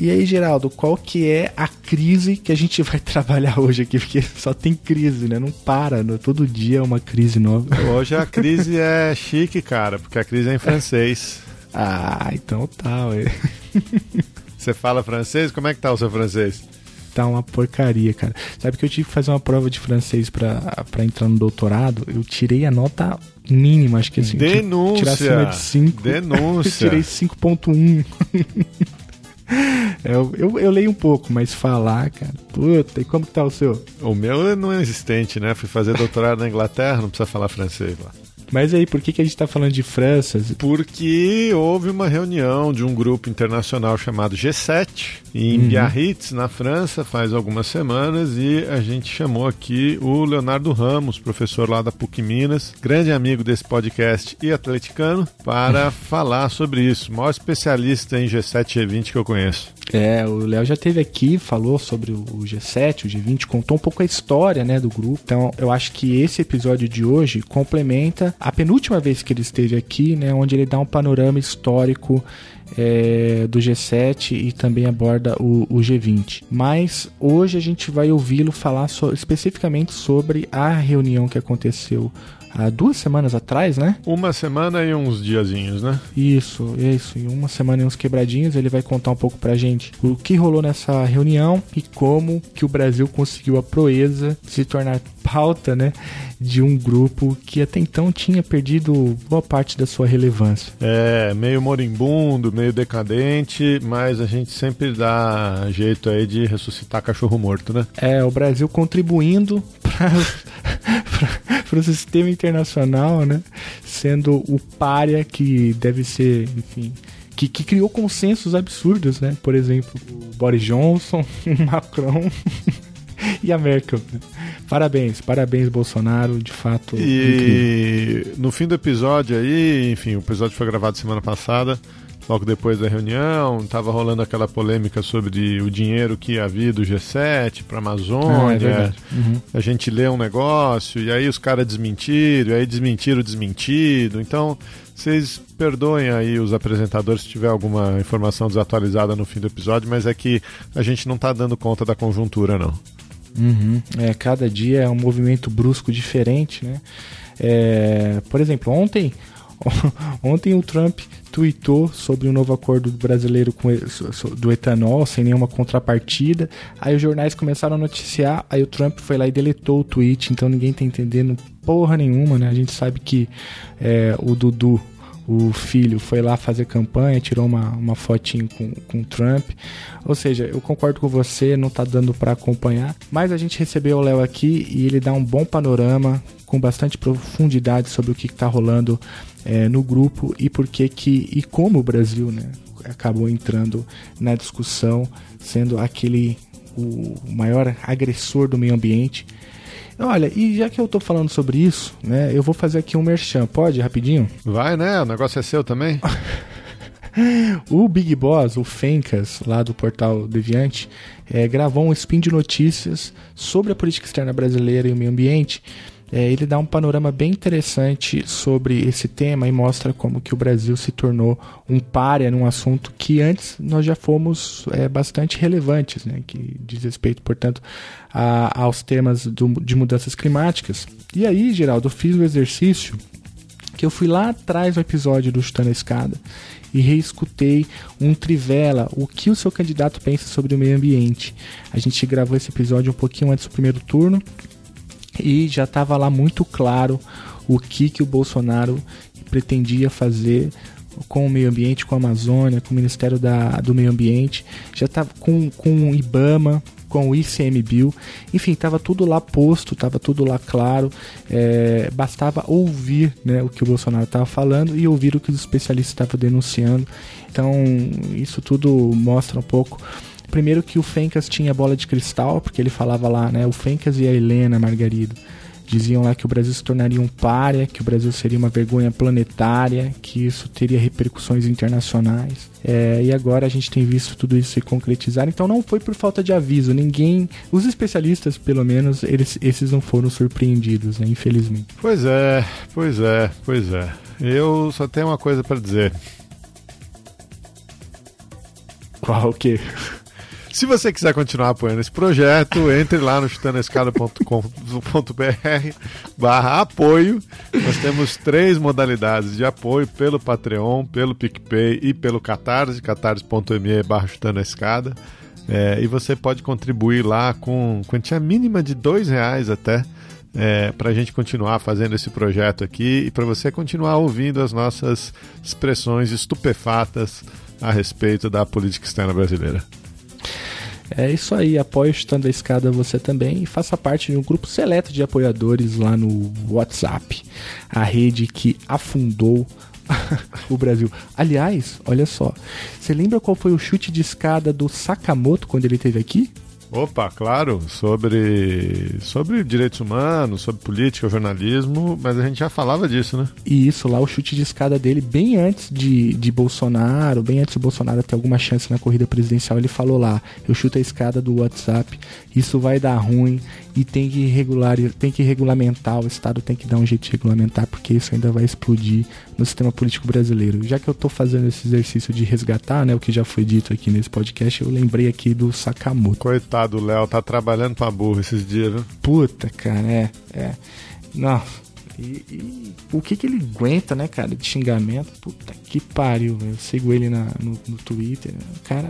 E aí, Geraldo, qual que é a crise que a gente vai trabalhar hoje aqui? Porque só tem crise, né? Não para, né? todo dia é uma crise nova. Hoje a crise é chique, cara, porque a crise é em francês. ah, então tá, ué. Você fala francês? Como é que tá o seu francês? tá uma porcaria, cara. Sabe que eu tive que fazer uma prova de francês para entrar no doutorado? Eu tirei a nota mínima, acho que assim. Denúncia! Tirar acima de 5. Denúncia! eu tirei 5.1. Eu, eu, eu, leio um pouco, mas falar, cara. Puta, e como que tá o seu? O meu não é existente, né? Fui fazer doutorado na Inglaterra, não precisa falar francês lá. Mas aí, por que, que a gente está falando de França? Porque houve uma reunião de um grupo internacional chamado G7 em uhum. Biarritz, na França, faz algumas semanas, e a gente chamou aqui o Leonardo Ramos, professor lá da PUC Minas, grande amigo desse podcast e atleticano, para falar sobre isso. O maior especialista em G7 e G20 que eu conheço. É, o Léo já teve aqui, falou sobre o G7, o G20, contou um pouco a história, né, do grupo. Então, eu acho que esse episódio de hoje complementa a penúltima vez que ele esteve aqui, né, onde ele dá um panorama histórico é, do G7 e também aborda o, o, G20. Mas hoje a gente vai ouvi-lo falar so, especificamente sobre a reunião que aconteceu há duas semanas atrás, né? Uma semana e uns diazinhos, né? Isso, isso. E uma semana e uns quebradinhos. Ele vai contar um pouco pra gente o que rolou nessa reunião e como que o Brasil conseguiu a proeza de se tornar pauta, né? De um grupo que até então tinha perdido boa parte da sua relevância. É, meio moribundo, meio decadente, mas a gente sempre dá jeito aí de ressuscitar cachorro morto, né? É, o Brasil contribuindo para o sistema internacional, né? Sendo o párea que deve ser, enfim, que, que, criou consensos absurdos, né? Por exemplo, o Boris Johnson, o Macron e a Merkel. Parabéns, parabéns, Bolsonaro, de fato. E incrível. no fim do episódio aí, enfim, o episódio foi gravado semana passada logo depois da reunião, estava rolando aquela polêmica sobre o dinheiro que havia do G7 para a Amazônia. Ah, é uhum. A gente lê um negócio e aí os caras desmentiram, e aí desmentiram o desmentido. Então, vocês perdoem aí os apresentadores se tiver alguma informação desatualizada no fim do episódio, mas é que a gente não está dando conta da conjuntura, não. Uhum. É, cada dia é um movimento brusco diferente, né? É, por exemplo, ontem, ontem o Trump tweetou sobre o um novo acordo brasileiro com, do etanol, sem nenhuma contrapartida. Aí os jornais começaram a noticiar, aí o Trump foi lá e deletou o tweet, então ninguém tá entendendo porra nenhuma, né? A gente sabe que é, o Dudu, o filho, foi lá fazer campanha, tirou uma, uma fotinho com, com o Trump. Ou seja, eu concordo com você, não tá dando para acompanhar, mas a gente recebeu o Léo aqui e ele dá um bom panorama com bastante profundidade sobre o que está rolando é, no grupo e por que que e como o Brasil né, acabou entrando na discussão, sendo aquele o maior agressor do meio ambiente. Olha, e já que eu tô falando sobre isso, né, eu vou fazer aqui um merchan, pode, rapidinho? Vai, né, o negócio é seu também. o Big Boss, o Fencas, lá do portal Deviante, é, gravou um spin de notícias sobre a política externa brasileira e o meio ambiente é, ele dá um panorama bem interessante sobre esse tema e mostra como que o Brasil se tornou um párea num assunto que antes nós já fomos é, bastante relevantes, né, que diz respeito, portanto, a, aos temas do, de mudanças climáticas. E aí, Geraldo, eu fiz o exercício que eu fui lá atrás do episódio do Chutando a Escada e reescutei um trivela, o que o seu candidato pensa sobre o meio ambiente. A gente gravou esse episódio um pouquinho antes do primeiro turno e já estava lá muito claro o que, que o Bolsonaro pretendia fazer com o meio ambiente, com a Amazônia, com o Ministério da, do Meio Ambiente, já estava com, com o IBAMA, com o ICMBio, enfim, estava tudo lá posto, estava tudo lá claro, é, bastava ouvir né, o que o Bolsonaro estava falando e ouvir o que os especialistas estavam denunciando. Então, isso tudo mostra um pouco primeiro que o Fencas tinha bola de cristal, porque ele falava lá, né? O Fencas e a Helena Margarido diziam lá que o Brasil se tornaria um párea, que o Brasil seria uma vergonha planetária, que isso teria repercussões internacionais. É, e agora a gente tem visto tudo isso se concretizar. Então não foi por falta de aviso. Ninguém, os especialistas, pelo menos, eles, esses não foram surpreendidos, né? Infelizmente. Pois é, pois é, pois é. Eu só tenho uma coisa para dizer. Qual o quê? Se você quiser continuar apoiando esse projeto, entre lá no chutanescada.com.br barra apoio. Nós temos três modalidades de apoio pelo Patreon, pelo PicPay e pelo Catarse, catarse.me barra chutanescada. É, e você pode contribuir lá com quantia mínima de dois reais até é, para a gente continuar fazendo esse projeto aqui e para você continuar ouvindo as nossas expressões estupefatas a respeito da política externa brasileira. É isso aí, apoie o Chutando a Escada você também e faça parte de um grupo seleto de apoiadores lá no WhatsApp, a rede que afundou o Brasil. Aliás, olha só, você lembra qual foi o chute de escada do Sakamoto quando ele esteve aqui? Opa, claro, sobre, sobre direitos humanos, sobre política, jornalismo, mas a gente já falava disso, né? E isso lá, o chute de escada dele, bem antes de, de Bolsonaro, bem antes de Bolsonaro ter alguma chance na corrida presidencial, ele falou lá: eu chuto a escada do WhatsApp, isso vai dar ruim e tem que regular, tem que regulamentar, o Estado tem que dar um jeito de regulamentar, porque isso ainda vai explodir no sistema político brasileiro. Já que eu tô fazendo esse exercício de resgatar, né, o que já foi dito aqui nesse podcast, eu lembrei aqui do Sakamoto. Coitado Coitado do Léo, tá trabalhando pra burro esses dias, viu? Puta, cara, é. é. Não. E, e, o que que ele aguenta, né, cara, de xingamento? Puta que pariu, Eu sigo ele na, no, no Twitter. Cara,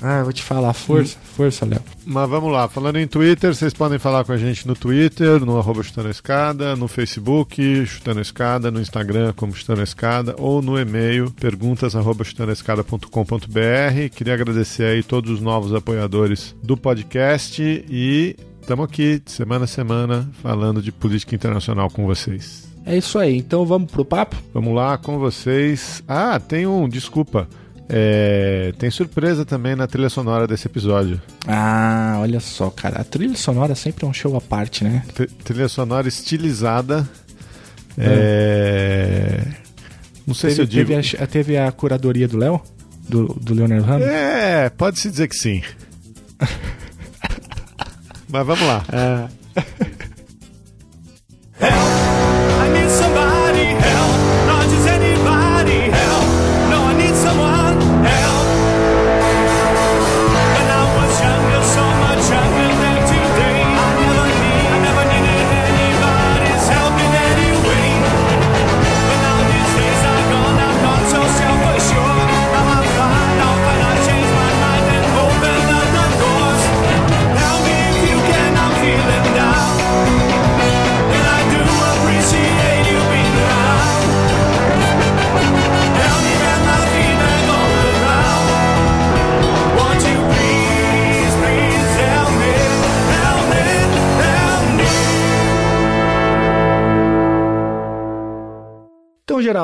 ah, vou te falar, força, força, Léo. Mas vamos lá, falando em Twitter, vocês podem falar com a gente no Twitter, no arroba Chutando Escada, no Facebook, Chutando Escada, no Instagram como Chutando Escada, ou no e-mail, perguntas arroba chutandoescada.com.br. Queria agradecer aí todos os novos apoiadores do podcast e estamos aqui, semana a semana, falando de política internacional com vocês. É isso aí, então vamos pro papo? Vamos lá com vocês. Ah, tem um, desculpa. É, tem surpresa também na trilha sonora desse episódio. Ah, olha só, cara. A trilha sonora sempre é um show à parte, né? trilha sonora estilizada. É. É... Não sei teve, se eu digo. Teve a, teve a curadoria do Léo? Do, do Leonard Ramos? É, pode-se dizer que sim. Mas vamos lá. É.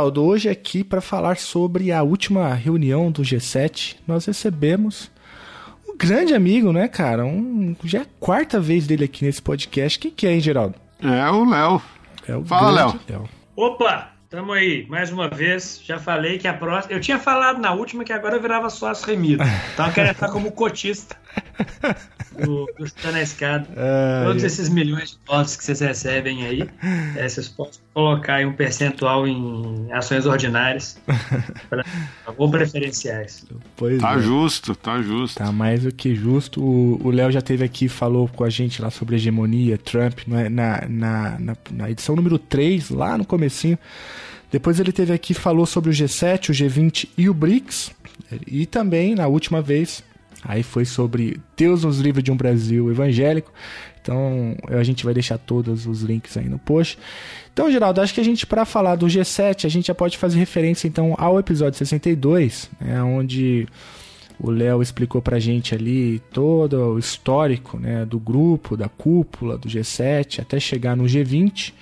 Geraldo, hoje aqui para falar sobre a última reunião do G7, nós recebemos um grande amigo, né, cara? Um, já é a quarta vez dele aqui nesse podcast. Quem que é, hein, Geraldo? É o Léo. É o Fala, Léo. Opa, tamo aí, mais uma vez. Já falei que a próxima. Eu tinha falado na última que agora eu virava sócio remido. Então eu quero estar como cotista do, do na Escada. Ah, Todos é. esses milhões de votos que vocês recebem aí, é, vocês podem colocar aí um percentual em ações ordinárias pra, ou preferenciais. Pois tá é. justo, tá justo. Tá mais do que justo. O Léo já teve aqui falou com a gente lá sobre hegemonia, Trump, é, na, na, na, na edição número 3, lá no comecinho. Depois ele teve aqui falou sobre o G7, o G20 e o BRICS. E também, na última vez, Aí foi sobre Deus nos livre de um Brasil evangélico. Então a gente vai deixar todos os links aí no post. Então, Geraldo, acho que a gente, para falar do G7, a gente já pode fazer referência então ao episódio 62, né, onde o Léo explicou pra gente ali todo o histórico né, do grupo, da cúpula, do G7, até chegar no G20.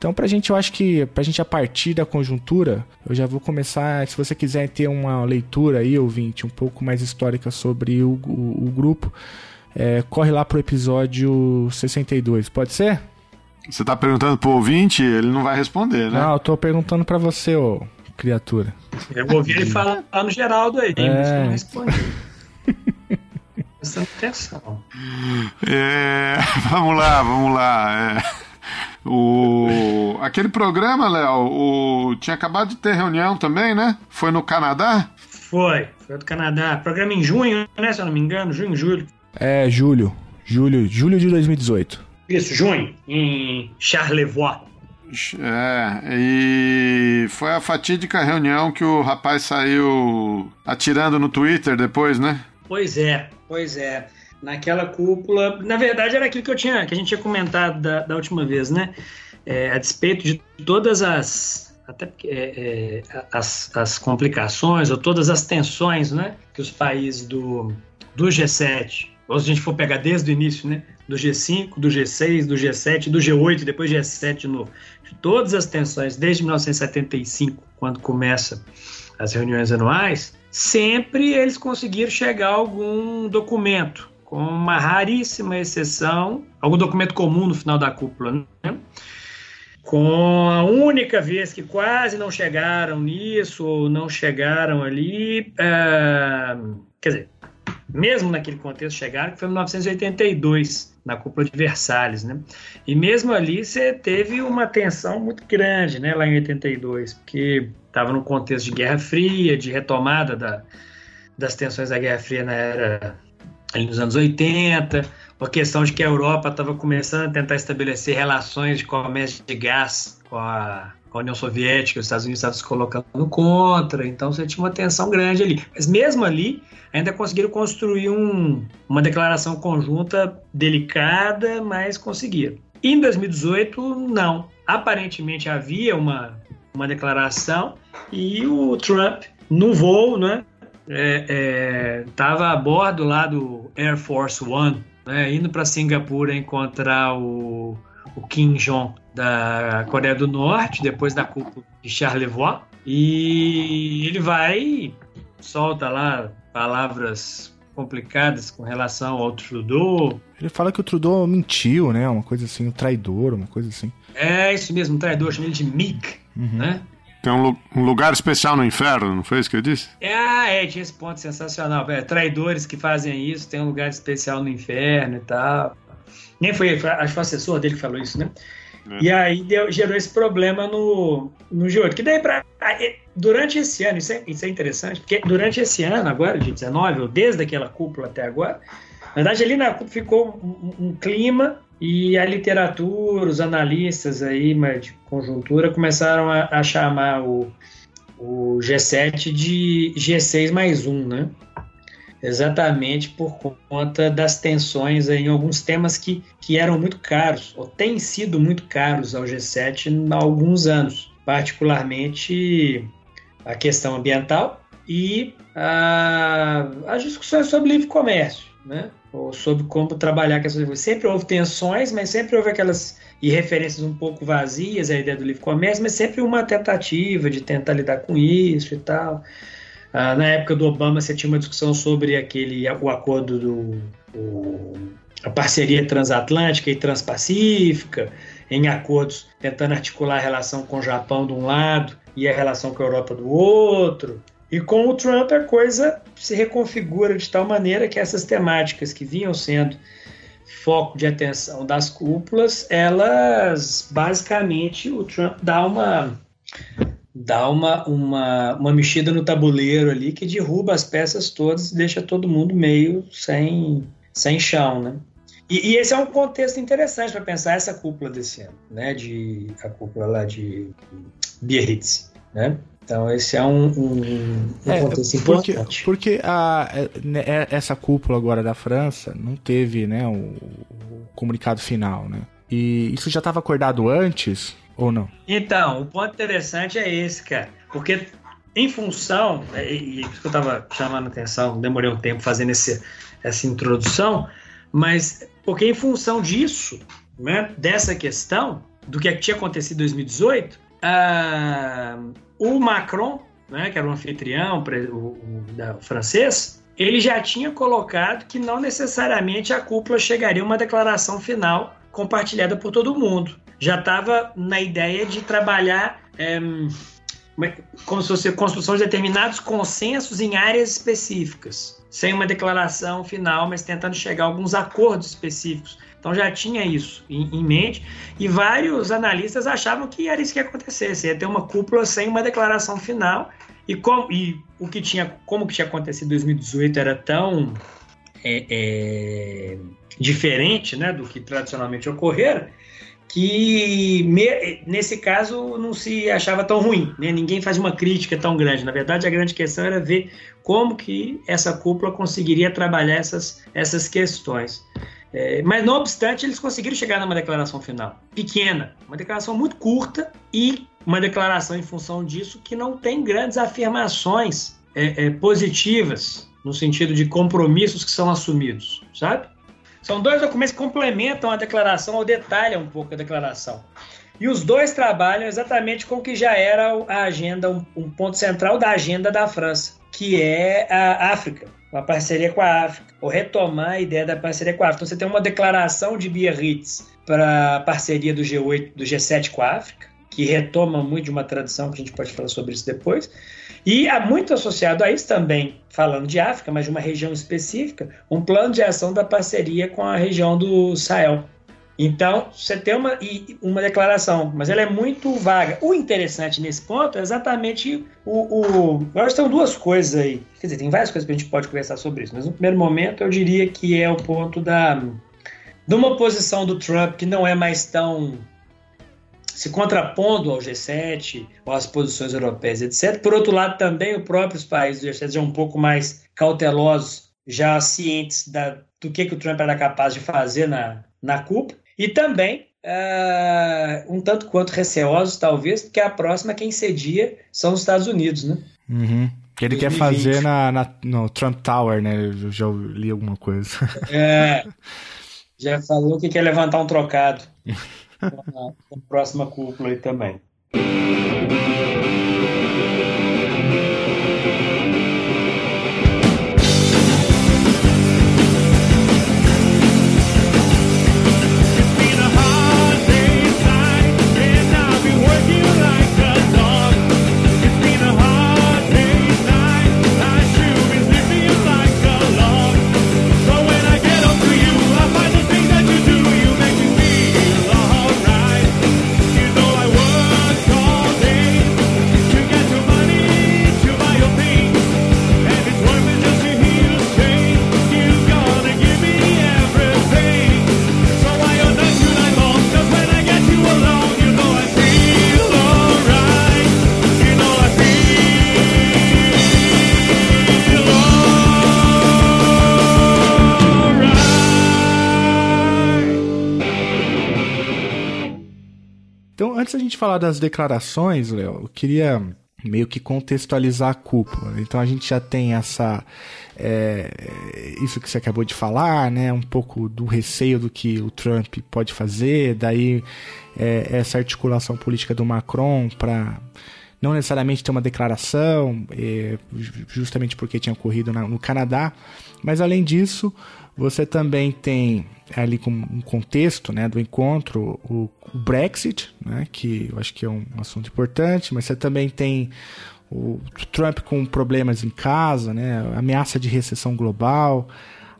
Então, pra gente, eu acho que pra gente, a partir da conjuntura, eu já vou começar. Se você quiser ter uma leitura aí, ouvinte, um pouco mais histórica sobre o, o, o grupo, é, corre lá pro episódio 62, pode ser? Você tá perguntando pro ouvinte, ele não vai responder, né? Não, eu tô perguntando pra você, ô criatura. Eu ouvi ele falar no Geraldo aí, é... mas eu não respondi. Prestando atenção. É, vamos lá, vamos lá. É. O, aquele programa, Léo, o, tinha acabado de ter reunião também, né? Foi no Canadá? Foi, foi do Canadá. Programa em junho, né? Se eu não me engano, junho, julho. É, julho. Julho, julho de 2018. Isso, junho, em Charlevoix. É, e foi a fatídica reunião que o rapaz saiu atirando no Twitter depois, né? Pois é, pois é naquela cúpula. Na verdade, era aquilo que eu tinha, que a gente tinha comentado da, da última vez, né? É, a despeito de todas as até é, é, as, as complicações ou todas as tensões, né, que os países do, do G7, ou se a gente for pegar desde o início, né, do G5, do G6, do G7, do G8, depois G7 de novo, de todas as tensões desde 1975, quando começa as reuniões anuais, sempre eles conseguiram chegar a algum documento, com uma raríssima exceção, algum documento comum no final da cúpula, né? com a única vez que quase não chegaram nisso ou não chegaram ali, uh, quer dizer, mesmo naquele contexto chegaram, que foi em 1982, na cúpula de Versalhes, né? E mesmo ali você teve uma tensão muito grande, né, lá em 82, porque estava num contexto de Guerra Fria, de retomada da, das tensões da Guerra Fria na era ali nos anos 80, a questão de que a Europa estava começando a tentar estabelecer relações de comércio de gás com a, com a União Soviética, os Estados Unidos estavam se colocando contra, então você tinha uma tensão grande ali. Mas mesmo ali, ainda conseguiram construir um, uma declaração conjunta delicada, mas conseguiram. Em 2018, não. Aparentemente havia uma, uma declaração e o Trump, no voo, né, estava é, é, a bordo lá do Air Force One, né, indo para Singapura encontrar o, o Kim Jong da Coreia do Norte, depois da cúpula de Charlevoix, e ele vai, solta lá palavras complicadas com relação ao Trudeau. Ele fala que o Trudeau mentiu, né? Uma coisa assim, um traidor, uma coisa assim. É, isso mesmo, um traidor, chama ele de MIG, uhum. né? Tem um, um, lugar especial no inferno, não foi isso que eu disse? Ah, é, tinha esse ponto sensacional. É, traidores que fazem isso, tem um lugar especial no inferno e tal. Nem foi, acho que o assessor dele que falou isso, né? É. E aí deu, gerou esse problema no, no G8. Que daí, pra, durante esse ano, isso é, isso é interessante, porque durante esse ano, agora, de 19, ou desde aquela cúpula até agora, na verdade, ali na cúpula ficou um, um clima e a literatura, os analistas aí de conjuntura começaram a, a chamar o, o G7 de G6 mais um, né? Exatamente por conta das tensões em alguns temas que, que eram muito caros, ou têm sido muito caros ao G7 há alguns anos, particularmente a questão ambiental e a, as discussões sobre livre comércio, né? Ou sobre como trabalhar com essas Sempre houve tensões, mas sempre houve aquelas e referências um pouco vazias à ideia do livre comércio, mas sempre uma tentativa de tentar lidar com isso e tal. Ah, na época do Obama, você tinha uma discussão sobre aquele o acordo do o, a parceria transatlântica e transpacífica, em acordos tentando articular a relação com o Japão de um lado e a relação com a Europa do outro. E com o Trump a coisa se reconfigura de tal maneira que essas temáticas que vinham sendo foco de atenção das cúpulas, elas basicamente o Trump dá uma dá uma, uma, uma mexida no tabuleiro ali que derruba as peças todas e deixa todo mundo meio sem, sem chão, né? E, e esse é um contexto interessante para pensar essa cúpula desse ano, né? De, a cúpula lá de Biarritz, né? Então esse é um, um, um é, contexto importante. Porque a, né, é, essa cúpula agora da França não teve né, o, o comunicado final, né? E isso já estava acordado antes ou não? Então, o ponto interessante é esse, cara. Porque em função, é, e isso que eu estava chamando a atenção, demorei um tempo fazendo esse, essa introdução, mas porque em função disso, né, dessa questão, do que tinha acontecido em 2018, uh, o Macron, né, que era o anfitrião o, o, da, o francês, ele já tinha colocado que não necessariamente a cúpula chegaria a uma declaração final compartilhada por todo mundo. Já estava na ideia de trabalhar é, como se fosse construção de determinados consensos em áreas específicas, sem uma declaração final, mas tentando chegar a alguns acordos específicos. Então já tinha isso em, em mente e vários analistas achavam que era isso que ia acontecer, ia ter uma cúpula sem uma declaração final e, com, e o que tinha, como que tinha acontecido em 2018 era tão é, é, diferente, né, do que tradicionalmente ocorrera, que me, nesse caso não se achava tão ruim, né? ninguém faz uma crítica tão grande. Na verdade, a grande questão era ver como que essa cúpula conseguiria trabalhar essas, essas questões. É, mas, não obstante, eles conseguiram chegar numa declaração final pequena, uma declaração muito curta e uma declaração em função disso que não tem grandes afirmações é, é, positivas no sentido de compromissos que são assumidos, sabe? São dois documentos que complementam a declaração ou detalham um pouco a declaração. E os dois trabalham exatamente com o que já era a agenda, um, um ponto central da agenda da França, que é a África, uma parceria com a África, ou retomar a ideia da parceria com a África. Então você tem uma declaração de Biarritz para a parceria do G8, do G7 com a África, que retoma muito de uma tradição que a gente pode falar sobre isso depois. E há muito associado a isso também, falando de África, mas de uma região específica, um plano de ação da parceria com a região do Sahel. Então, você tem uma, uma declaração, mas ela é muito vaga. O interessante nesse ponto é exatamente o. o agora estão duas coisas aí. Quer dizer, tem várias coisas que a gente pode conversar sobre isso, mas no primeiro momento eu diria que é o ponto da. de uma posição do Trump que não é mais tão se contrapondo ao G7 ou às posições europeias, etc. Por outro lado, também os próprios países do G7 já um pouco mais cautelosos, já cientes da, do que, que o Trump era capaz de fazer na, na cúpula, e também uh, um tanto quanto receosos, talvez, porque a próxima quem cedia são os Estados Unidos, né? Uhum. Que ele 2020. quer fazer na, na, no Trump Tower, né? Eu já li alguma coisa. É, já falou que quer levantar um trocado. na, próxima cúpula aí também. Falar das declarações, Léo, eu queria meio que contextualizar a cúpula. Então a gente já tem essa é, isso que você acabou de falar, né? Um pouco do receio do que o Trump pode fazer, daí é, essa articulação política do Macron para não necessariamente ter uma declaração, é, justamente porque tinha ocorrido na, no Canadá, mas além disso você também tem ali como um contexto né, do encontro o, o Brexit, né, que eu acho que é um assunto importante, mas você também tem o Trump com problemas em casa, né, ameaça de recessão global,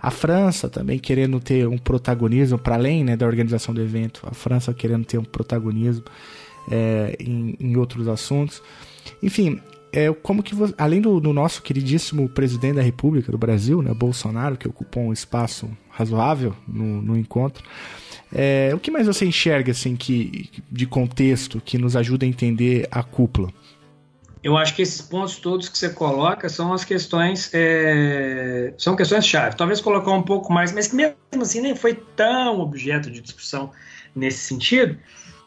a França também querendo ter um protagonismo para além né, da organização do evento, a França querendo ter um protagonismo é, em, em outros assuntos. Enfim, é como que você, além do, do, nosso queridíssimo presidente da República do Brasil, né, Bolsonaro, que ocupou um espaço razoável no, no encontro, é, o que mais você enxerga assim que de contexto que nos ajuda a entender a cúpula? Eu acho que esses pontos todos que você coloca são as questões é, são questões chave. Talvez colocar um pouco mais, mas que mesmo assim nem foi tão objeto de discussão nesse sentido.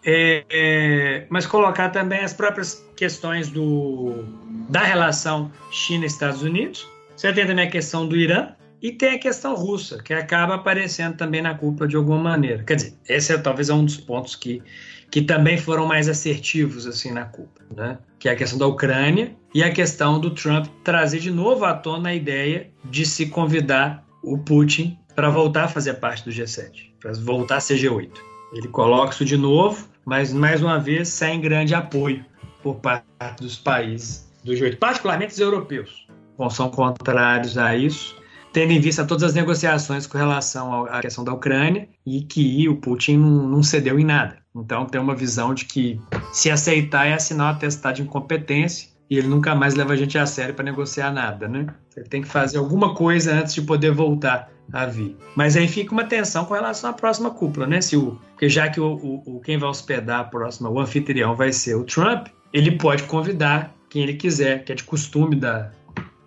É, é, mas colocar também as próprias questões do, da relação China-Estados Unidos. Você tem também a questão do Irã E tem a questão russa, que acaba aparecendo também na cúpula de alguma maneira. Quer dizer, esse é, talvez é um dos pontos que, que também foram mais assertivos assim na cúpula, né? Que é a questão da Ucrânia e a questão do Trump trazer de novo à tona a ideia de se convidar o Putin para voltar a fazer parte do G7, para voltar a ser G8. Ele coloca isso de novo, mas mais uma vez sem grande apoio por parte dos países do G8, particularmente os europeus, são contrários a isso tendo em vista todas as negociações com relação à questão da Ucrânia e que o Putin não, cedeu em nada. Então tem uma visão de que se aceitar é assinar um atestado de incompetência e ele nunca mais leva a gente a sério para negociar nada, né? Ele tem que fazer alguma coisa antes de poder voltar a vir. Mas aí fica uma tensão com relação à próxima cúpula, né? Se o, porque já que o, o, o quem vai hospedar a próxima, o anfitrião vai ser o Trump, ele pode convidar quem ele quiser, que é de costume da,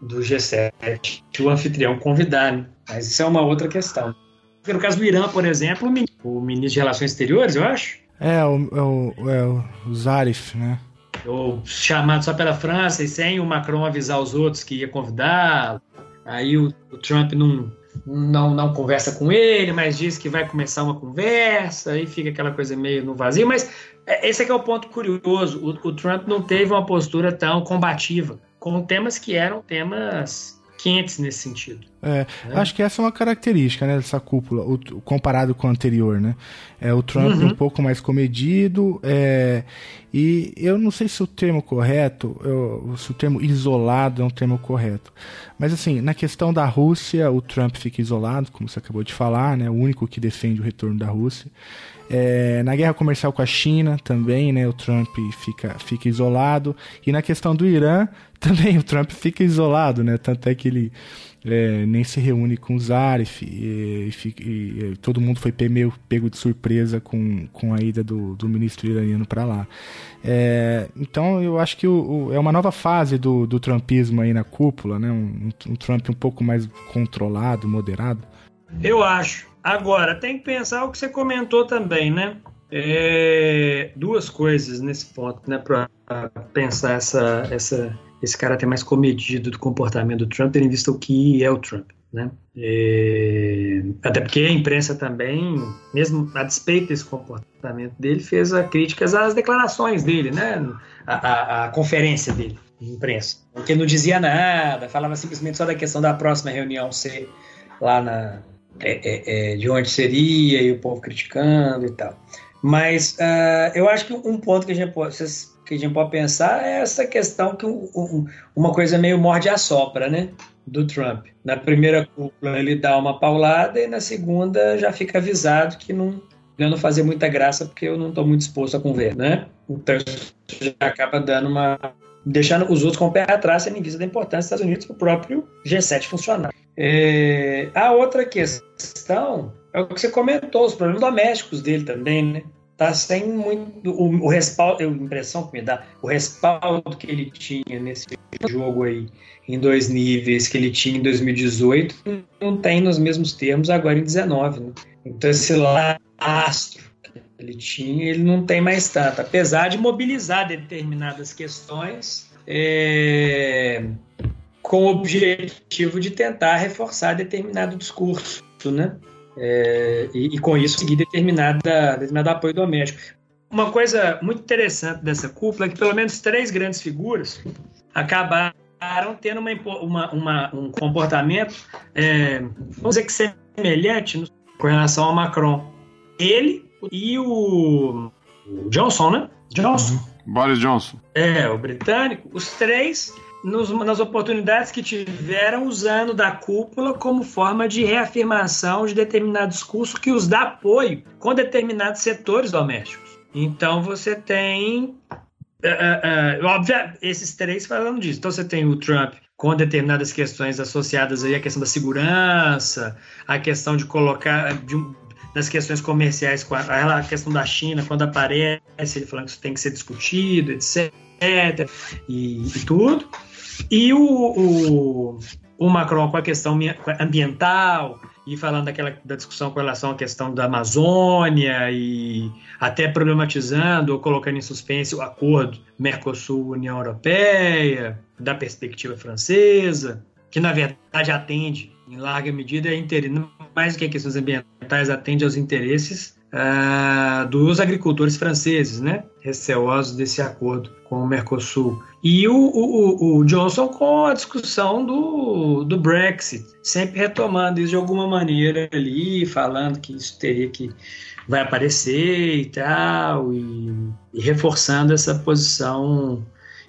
do G7 o anfitrião convidar, né? Mas isso é uma outra questão. Porque no caso do Irã, por exemplo, o ministro de Relações Exteriores, eu acho. É, o, é o, é o Zarif, né? Ou chamado só pela França e sem o Macron avisar os outros que ia convidar. Aí o, o Trump não, não, não conversa com ele, mas diz que vai começar uma conversa, aí fica aquela coisa meio no vazio. Mas é, esse é que é o ponto curioso. O, o Trump não teve uma postura tão combativa com temas que eram temas quentes nesse sentido. É, né? Acho que essa é uma característica né, dessa cúpula, o, comparado com o anterior. Né? É, o Trump uhum. um pouco mais comedido, é, e eu não sei se o termo correto, eu, se o termo isolado é um termo correto. Mas assim, na questão da Rússia, o Trump fica isolado, como você acabou de falar, né, o único que defende o retorno da Rússia. É, na guerra comercial com a China também, né, o Trump fica, fica isolado. E na questão do Irã, também o Trump fica isolado, né? Tanto é que ele é, nem se reúne com o Zarif e, e, e, todo mundo foi meio pego de surpresa com, com a ida do, do ministro iraniano para lá. É, então eu acho que o, o, é uma nova fase do, do trumpismo aí na cúpula, né? Um, um Trump um pouco mais controlado, moderado. Eu acho. Agora, tem que pensar o que você comentou também, né? É, duas coisas nesse ponto, né? Para pensar essa, essa, esse caráter mais comedido do comportamento do Trump, tendo em vista o que é o Trump. Né? É, até porque a imprensa também, mesmo a despeito desse comportamento dele, fez críticas às declarações dele, né? a, a, a conferência dele, de imprensa. Porque não dizia nada, falava simplesmente só da questão da próxima reunião ser lá na, é, é, é, de onde seria e o povo criticando e tal. Mas uh, eu acho que um ponto que a gente pode, que a gente pode pensar é essa questão que um, um, uma coisa meio morde a sopra, né? Do Trump. Na primeira cúpula ele dá uma paulada e na segunda já fica avisado que não, eu não fazer muita graça porque eu não estou muito disposto a conver, né? Então isso já acaba dando uma deixando os outros com o pé atrás, tendo em vista da importância dos Estados Unidos para o próprio G7 funcionar. É, a outra questão é o que você comentou, os problemas domésticos dele também, né? Tá sem muito. O, o respaldo, a impressão que me dá, o respaldo que ele tinha nesse jogo aí, em dois níveis, que ele tinha em 2018, não tem nos mesmos termos agora em 19. Né? Então, esse lastro ele tinha, ele não tem mais tanto. Apesar de mobilizar determinadas questões. É, com o objetivo de tentar reforçar determinado discurso, né? É, e, e, com isso seguir determinada, determinado apoio doméstico. Uma coisa muito interessante dessa cúpula é que pelo menos três grandes figuras acabaram tendo uma, uma, uma, um comportamento, é, vamos dizer que semelhante com relação ao Macron. Ele e o, o Johnson, né? Johnson. Boris Johnson. É, o britânico. Os três nos, nas oportunidades que tiveram usando da cúpula como forma de reafirmação de determinado discurso que os dá apoio com determinados setores domésticos. Então você tem. Uh, uh, uh, óbvio, esses três falando disso. Então você tem o Trump com determinadas questões associadas aí à questão da segurança, a questão de colocar de, das questões comerciais, com a, a, questão da China, quando aparece, ele falando que isso tem que ser discutido, etc. E, e tudo. E o, o, o Macron com a questão ambiental e falando daquela da discussão com relação à questão da Amazônia e até problematizando ou colocando em suspense o acordo Mercosul-União Europeia, da perspectiva francesa, que na verdade atende em larga medida, é mais do que questões ambientais, atende aos interesses uh, dos agricultores franceses, né? receosos desse acordo com o Mercosul. E o, o, o, Johnson com a discussão do, do Brexit, sempre retomando isso de alguma maneira ali, falando que isso teria que vai aparecer e tal, e, e reforçando essa posição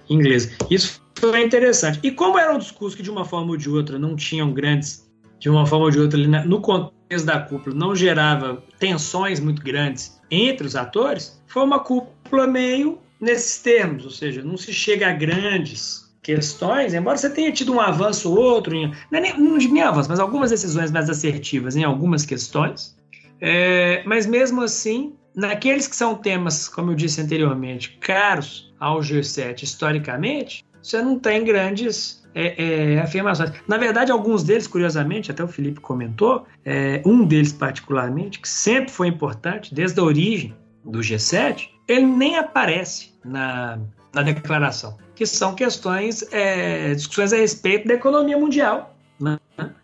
inglesa. Isso foi interessante. E como era um discurso que de uma forma ou de outra não tinham grandes, de uma forma ou de outra ali no contexto da cúpula não gerava tensões muito grandes entre os atores, foi uma cúpula meio nesses termos, ou seja, não se chega a grandes questões, embora você tenha tido um avanço ou outro, em, não, é nem, não nem avanço, mas algumas decisões mais assertivas em algumas questões, é, mas mesmo assim, naqueles que são temas, como eu disse anteriormente, caros ao G7 historicamente, você não tem grandes é, é, afirmações. Na verdade, alguns deles, curiosamente, até o Felipe comentou, é, um deles particularmente, que sempre foi importante, desde a origem do G7, ele nem aparece na, na declaração, que são questões, é, discussões a respeito da economia mundial.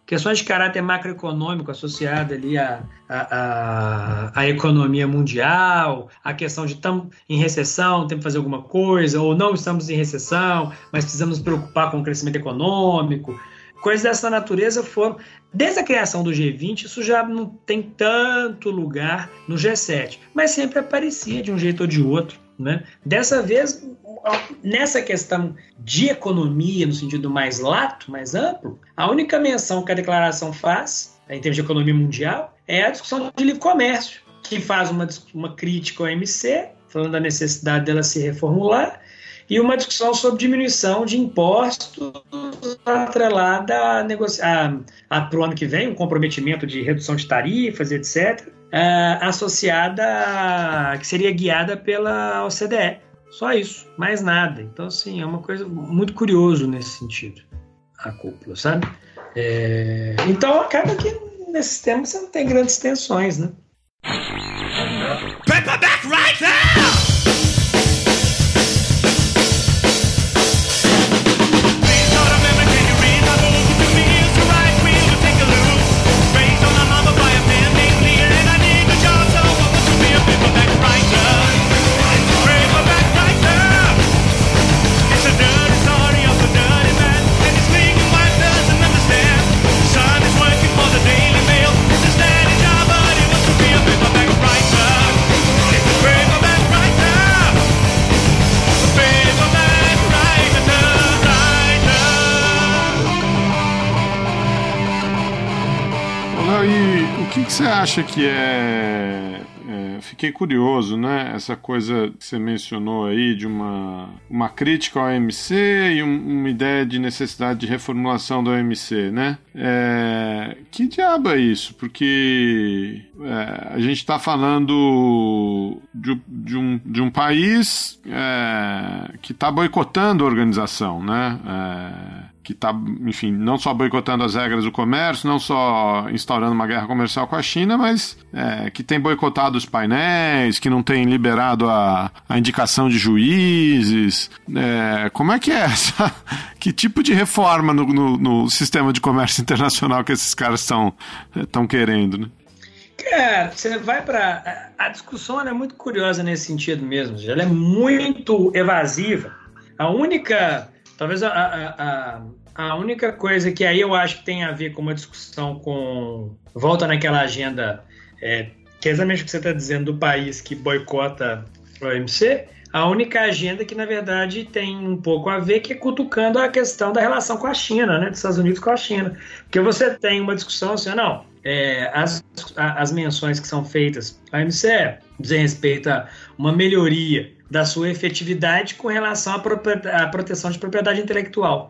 Questões de caráter macroeconômico associadas ali à, à, à, economia mundial, a questão de estamos em recessão, temos que fazer alguma coisa, ou não estamos em recessão, mas precisamos nos preocupar com o crescimento econômico. Coisas dessa natureza foram. Desde a criação do G20, isso já não tem tanto lugar no G7, mas sempre aparecia de um jeito ou de outro. Né? Dessa vez, nessa questão de economia, no sentido mais lato, mais amplo, a única menção que a declaração faz, em termos de economia mundial, é a discussão de livre comércio, que faz uma, uma crítica ao MC, falando da necessidade dela se reformular, e uma discussão sobre diminuição de impostos atrelada a, a, para o ano que vem, um comprometimento de redução de tarifas, etc., uh, associada, a, que seria guiada pela OCDE. Só isso, mais nada. Então, assim, é uma coisa muito curioso nesse sentido, a cúpula, sabe? É... Então, acaba que nesses temas você não tem grandes tensões, né? Paperback right! Que, você acha que é, é, Fiquei curioso, né? Essa coisa que você mencionou aí de uma, uma crítica ao OMC e um, uma ideia de necessidade de reformulação do OMC, né? É, que diabo é isso? Porque é, a gente está falando de, de, um, de um país é, que está boicotando a organização, né? É, que está, enfim, não só boicotando as regras do comércio, não só instaurando uma guerra comercial com a China, mas é, que tem boicotado os painéis, que não tem liberado a, a indicação de juízes. É, como é que é essa? Que tipo de reforma no, no, no sistema de comércio internacional que esses caras estão querendo, né? Cara, você vai para a discussão é muito curiosa nesse sentido mesmo. Ela é muito evasiva. A única Talvez a, a, a, a, única coisa que aí eu acho que tem a ver com uma discussão com. Volta naquela agenda, é, que é exatamente o que você está dizendo do país que boicota o OMC, a única agenda que, na verdade, tem um pouco a ver, que é cutucando a questão da relação com a China, né? Dos Estados Unidos com a China. Porque você tem uma discussão assim, não, é, as, as menções que são feitas à OMC dizem respeito a uma melhoria da sua efetividade com relação à, proteção de propriedade intelectual.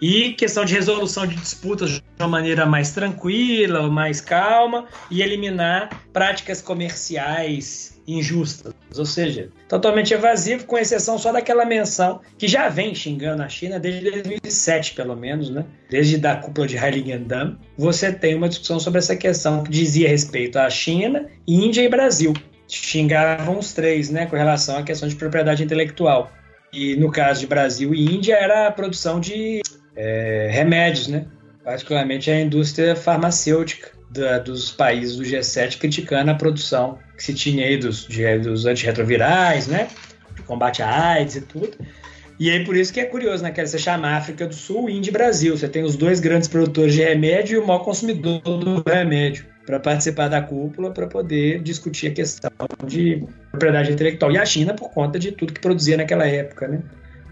E questão de resolução de disputas de uma maneira mais tranquila, mais calma, e eliminar práticas comerciais injustas. Ou seja, totalmente evasivo, com exceção só daquela menção que já vem xingando a China desde 2007, pelo menos, né? Desde da cúpula de Heiligendamm, você tem uma discussão sobre essa questão que dizia respeito à China, Índia e Brasil xingavam os três, né, com relação à questão de propriedade intelectual. E no caso de Brasil e Índia era a produção de é, remédios, né? particularmente a indústria farmacêutica da, dos países do G7 criticando a produção que se tinha aí dos, de, dos antirretrovirais, né? De combate à AIDS e tudo. E aí por isso que é curioso, né? Que você chama África do Sul, Índia e Brasil. Você tem os dois grandes produtores de remédio e o maior consumidor do remédio para participar da cúpula para poder discutir a questão de propriedade intelectual. E a China por conta de tudo que produzia naquela época, né?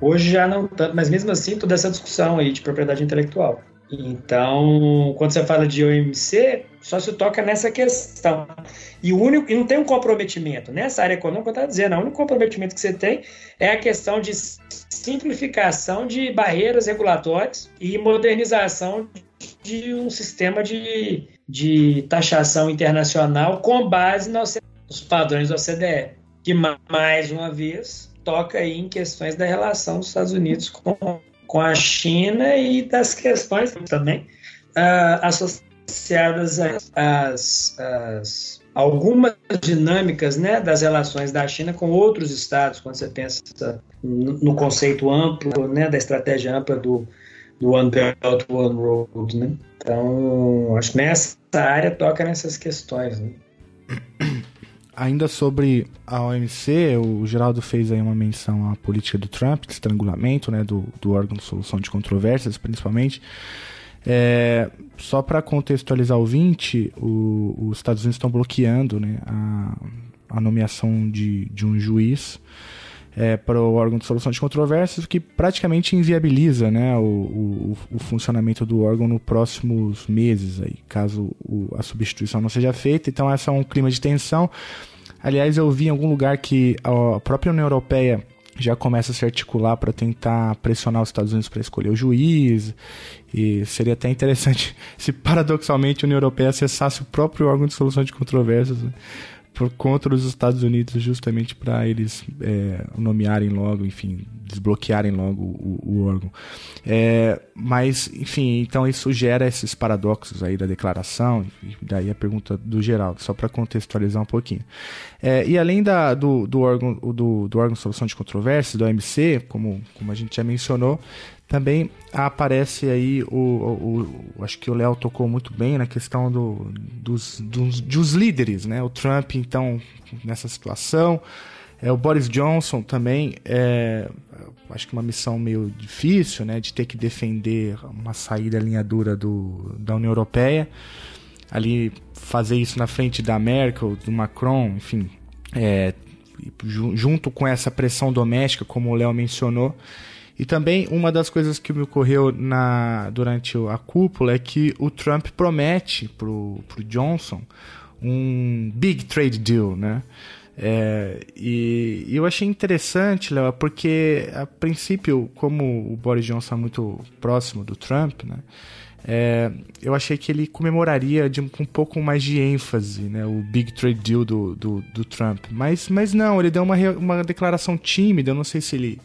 Hoje já não tanto, mas mesmo assim toda essa discussão aí de propriedade intelectual. Então, quando você fala de OMC, só se toca nessa questão. E o único, e não tem um comprometimento. Nessa área econômica, eu estava dizendo, o único comprometimento que você tem é a questão de simplificação de barreiras regulatórias e modernização de um sistema de, de taxação internacional com base nos padrões da OCDE, que mais uma vez toca em questões da relação dos Estados Unidos com com a China e das questões também uh, associadas às, algumas dinâmicas né, das relações da China com outros estados, quando você pensa no conceito amplo, né, da estratégia ampla do, do One Belt, One Road. Né? Então, acho que nessa área toca nessas questões. Né? Ainda sobre a OMC, o Geraldo fez aí uma menção à política do Trump, de estrangulamento, né, do, do órgão de solução de controvérsias, principalmente. É, só para contextualizar o 20, o, os Estados Unidos estão bloqueando né, a, a nomeação de, de um juiz é, para o órgão de solução de controvérsias, que praticamente inviabiliza né, o, o, o, funcionamento do órgão nos próximos meses, aí, caso o, a substituição não seja feita. Então, esse é um clima de tensão. Aliás, eu vi em algum lugar que a própria União Europeia já começa a se articular para tentar pressionar os Estados Unidos para escolher o juiz. E seria até interessante se, paradoxalmente, a União Europeia acessasse o próprio órgão de solução de controvérsias. Né? Por contra os Estados Unidos, justamente para eles é, nomearem logo, enfim, desbloquearem logo o, o órgão. É, mas, enfim, então isso gera esses paradoxos aí da declaração, e daí a pergunta do Geraldo, só para contextualizar um pouquinho. É, e além da, do, do, órgão, do, do órgão de solução de controvérsias, do OMC, como, como a gente já mencionou, também aparece aí o, o, o acho que o Léo tocou muito bem na questão do, dos, dos, dos líderes, né? O Trump então nessa situação, é o Boris Johnson também é, acho que uma missão meio difícil, né? De ter que defender uma saída linha dura do, da União Europeia, ali fazer isso na frente da Merkel, do Macron, enfim, é, junto com essa pressão doméstica, como o Léo mencionou. E também uma das coisas que me ocorreu na, durante a cúpula é que o Trump promete pro, pro Johnson um big trade deal, né? É, e, e, eu achei interessante, Léo, porque a princípio, como o Boris Johnson é muito próximo do Trump, né? É, eu achei que ele comemoraria de, com um pouco mais de ênfase né, o Big Trade Deal do, do, do Trump. Mas, mas não, ele deu uma, uma declaração tímida, eu não sei se ele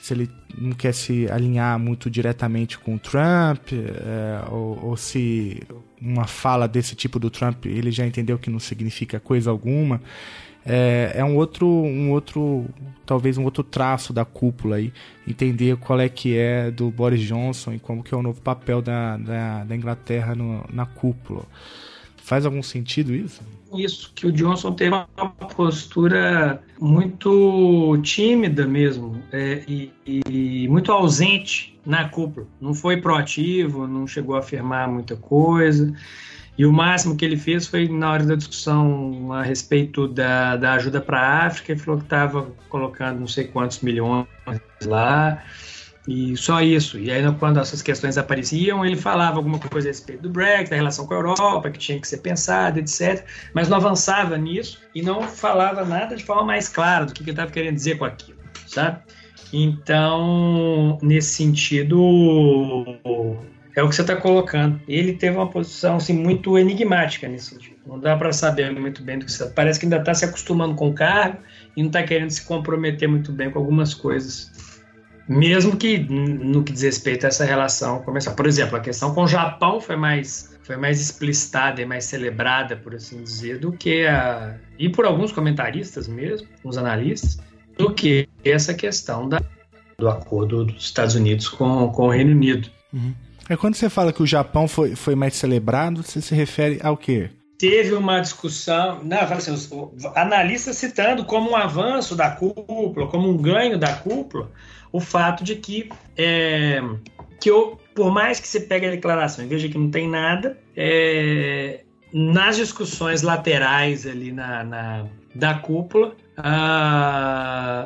se ele não quer se alinhar muito diretamente com o Trump, é, ou, ou, se uma fala desse tipo do Trump ele já entendeu que não significa coisa alguma. É, é um outro, um outro, talvez um outro traço da cúpula aí, entender qual é que é do Boris Johnson e como que é o novo papel da, da, da Inglaterra no, na cúpula. Faz algum sentido isso? Isso, que o Johnson teve uma postura muito tímida mesmo é, e, e, muito ausente na cúpula. Não foi proativo, não chegou a afirmar muita coisa. E o máximo que ele fez foi na hora da discussão a respeito da, da ajuda para a África, ele falou que estava colocando não sei quantos milhões lá. E só isso. E aí, quando essas questões apareciam, ele falava alguma coisa a respeito do Brexit, da relação com a Europa, que tinha que ser pensada, etc. Mas não avançava nisso e não falava nada de forma mais clara do que ele estava querendo dizer com aquilo, sabe? Então, nesse sentido, é o que você está colocando. Ele teve uma posição assim, muito enigmática nesse sentido. Não dá para saber muito bem do que você. Parece que ainda está se acostumando com o cargo e não está querendo se comprometer muito bem com algumas coisas mesmo que no que diz respeito a essa relação comercial. Por exemplo, a questão com o Japão foi mais, foi mais explicitada e mais celebrada, por assim dizer, do que a. e por alguns comentaristas mesmo, uns analistas, do que essa questão da, do acordo dos Estados Unidos com, com o Reino Unido. Uhum. É quando você fala que o Japão foi, foi mais celebrado, você se refere ao quê? Teve uma discussão, não, fala assim, os analistas citando como um avanço da cúpula, como um ganho da cúpula, o fato de que, é, que eu, por mais que você pegue a declaração e veja que não tem nada, é, nas discussões laterais ali na, na da cúpula,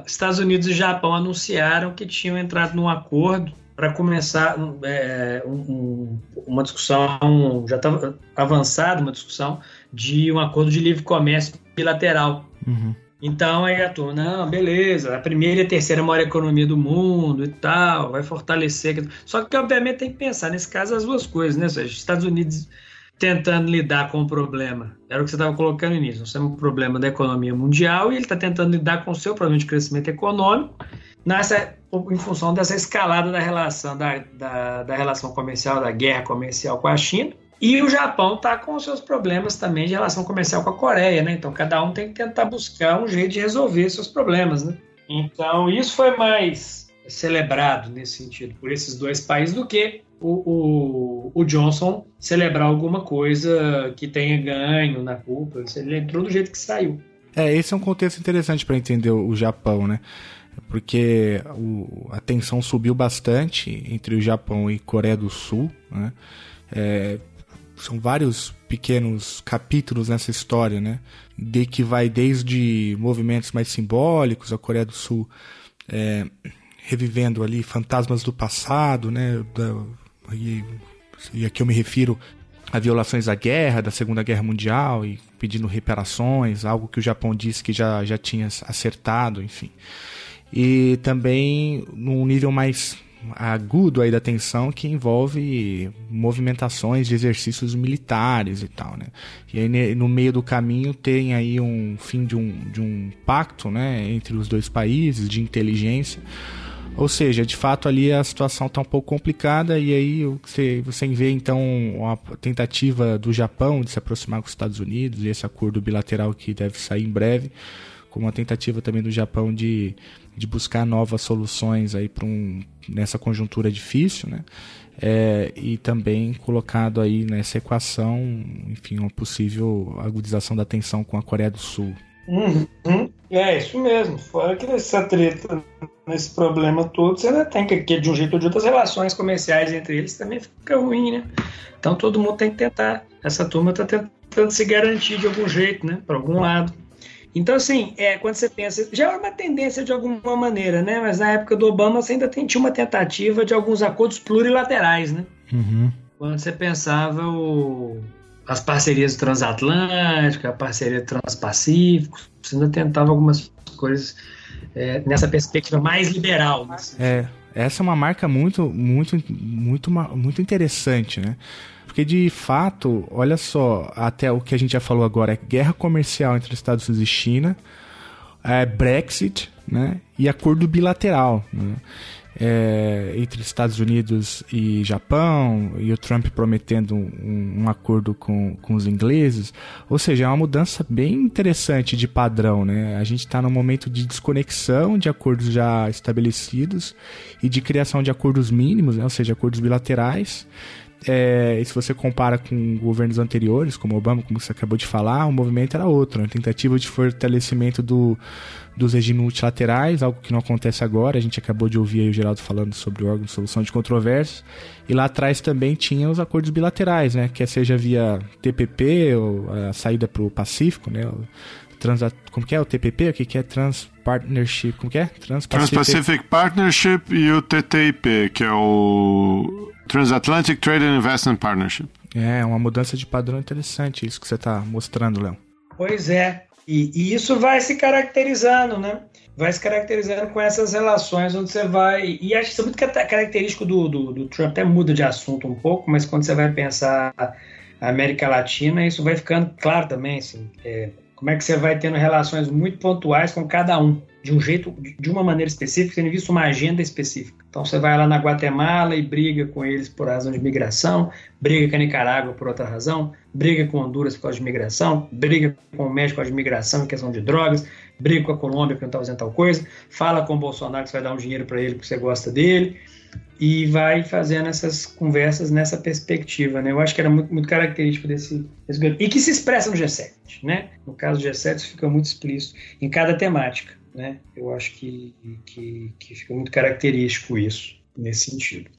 Estados Unidos e Japão anunciaram que tinham entrado num acordo para começar é, um, uma discussão, já estava avançada uma discussão de um acordo de livre comércio bilateral. Uhum. Então aí a turma, não, beleza, a primeira e a terceira maior economia do mundo e tal, vai fortalecer. Só que obviamente tem que pensar nesse caso as duas coisas, né? Seja, Estados Unidos tentando lidar com o problema. Era o que você estava colocando no início. Nós temos um problema da economia mundial e ele está tentando lidar com o seu problema de crescimento econômico nessa, em função dessa escalada da relação, da, da, da relação comercial, da guerra comercial com a China. E o Japão está com os seus problemas também de relação comercial com a Coreia, né? Então cada um tem que tentar buscar um jeito de resolver seus problemas, né? Então isso foi mais celebrado nesse sentido por esses dois países do que o, o, o, Johnson celebrar alguma coisa que tenha ganho na culpa. Ele entrou do jeito que saiu. É, esse é um contexto interessante para entender o Japão, né? Porque o, a tensão subiu bastante entre o Japão e Coreia do Sul, né? É, são vários pequenos capítulos nessa história, né? De que vai desde movimentos mais simbólicos, a Coreia do Sul é, revivendo ali fantasmas do passado, né? Da, e, e aqui eu me refiro a violações da guerra, da Segunda Guerra Mundial e pedindo reparações, algo que o Japão disse que já, já tinha acertado, enfim. E também num nível mais agudo aí da tensão que envolve movimentações de exercícios militares e tal, né? E aí no meio do caminho tem aí um fim de um, de um pacto, né, entre os dois países de inteligência ou seja, de fato ali a situação está um pouco complicada e aí você, você vê então uma tentativa do Japão de se aproximar com os Estados Unidos e esse acordo bilateral que deve sair em breve, como uma tentativa também do Japão de, de buscar novas soluções aí para um, nessa conjuntura difícil, né? É, e também colocado aí nessa equação, enfim, uma possível agudização da tensão com a Coreia do Sul. Uhum. É isso mesmo. Fora que nessa treta, nesse problema todo, você ainda tem que, de um jeito ou de outro, as relações comerciais entre eles também fica ruim, né? Então todo mundo tem que tentar. Essa turma está tentando se garantir de algum jeito, né? Para algum lado. Então, assim, é, quando você pensa, já é uma tendência de alguma maneira, né? Mas na época do Obama você ainda tinha uma tentativa de alguns acordos plurilaterais, né? Uhum. Quando você pensava o, as parcerias transatlânticas, a parceria transpacífico, você ainda tentava algumas coisas é, nessa perspectiva mais liberal. Né? É, essa é uma marca muito, muito, muito, muito interessante, né? Porque de fato, olha só, até o que a gente já falou agora é guerra comercial entre Estados Unidos e China, é Brexit, né? E acordo bilateral. Né? é, entre Estados Unidos e Japão, e o Trump prometendo um, um, acordo com, com os ingleses. Ou seja, é uma mudança bem interessante de padrão. Né? A gente está num momento de desconexão de acordos já estabelecidos e de criação de acordos mínimos, né? ou seja, acordos bilaterais. É, e se você compara com governos anteriores, como Obama, como você acabou de falar, o movimento era outro, uma tentativa de fortalecimento do, dos regimes multilaterais, algo que não acontece agora. A gente acabou de ouvir o Geraldo falando sobre o órgão de solução de controvérsias. E lá atrás também tinha os acordos bilaterais, né? Quer seja via TPP, ou a saída para o Pacífico, né? Trans, como que é o TPP? O que, que é Trans Partnership? Como que é? Trans-Pacific Trans Partnership e o TTIP, que é o Transatlantic Trade and Investment Partnership. É, uma mudança de padrão interessante, isso que você está mostrando, Léo. Pois é. E, e, isso vai se caracterizando, né? Vai se caracterizando com essas relações onde você vai. E acho que isso é muito característico do, do, do, Trump, até muda de assunto um pouco, mas quando você vai pensar a América Latina, isso vai ficando claro também. Assim, é, como é que você vai tendo relações muito pontuais com cada um de um jeito, de uma maneira específica, tendo visto uma agenda específica. Então você vai lá na Guatemala e briga com eles por razão de migração, briga com a Nicarágua por outra razão, briga com Honduras por causa de migração, briga com o México por causa de migração em questão de drogas, briga com a Colômbia porque não está fazendo tal coisa, fala com o Bolsonaro que você vai dar um dinheiro para ele porque você gosta dele. e vai fazendo essas conversas nessa perspectiva, né? Eu acho que era muito, muito característico desse, desse e que se expressa no G7, né? No caso do G7 isso fica muito explícito em cada temática, né? Eu acho que, que, que fica muito característico isso nesse sentido.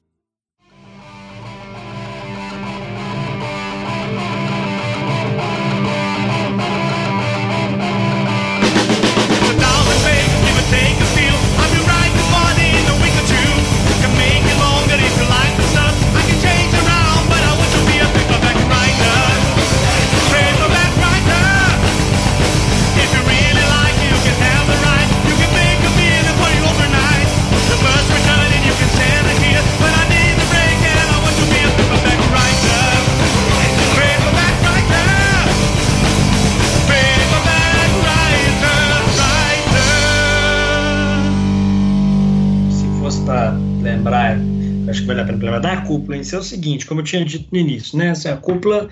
Problema da cúpula em si é o seguinte, como eu tinha dito no início, né? A cúpula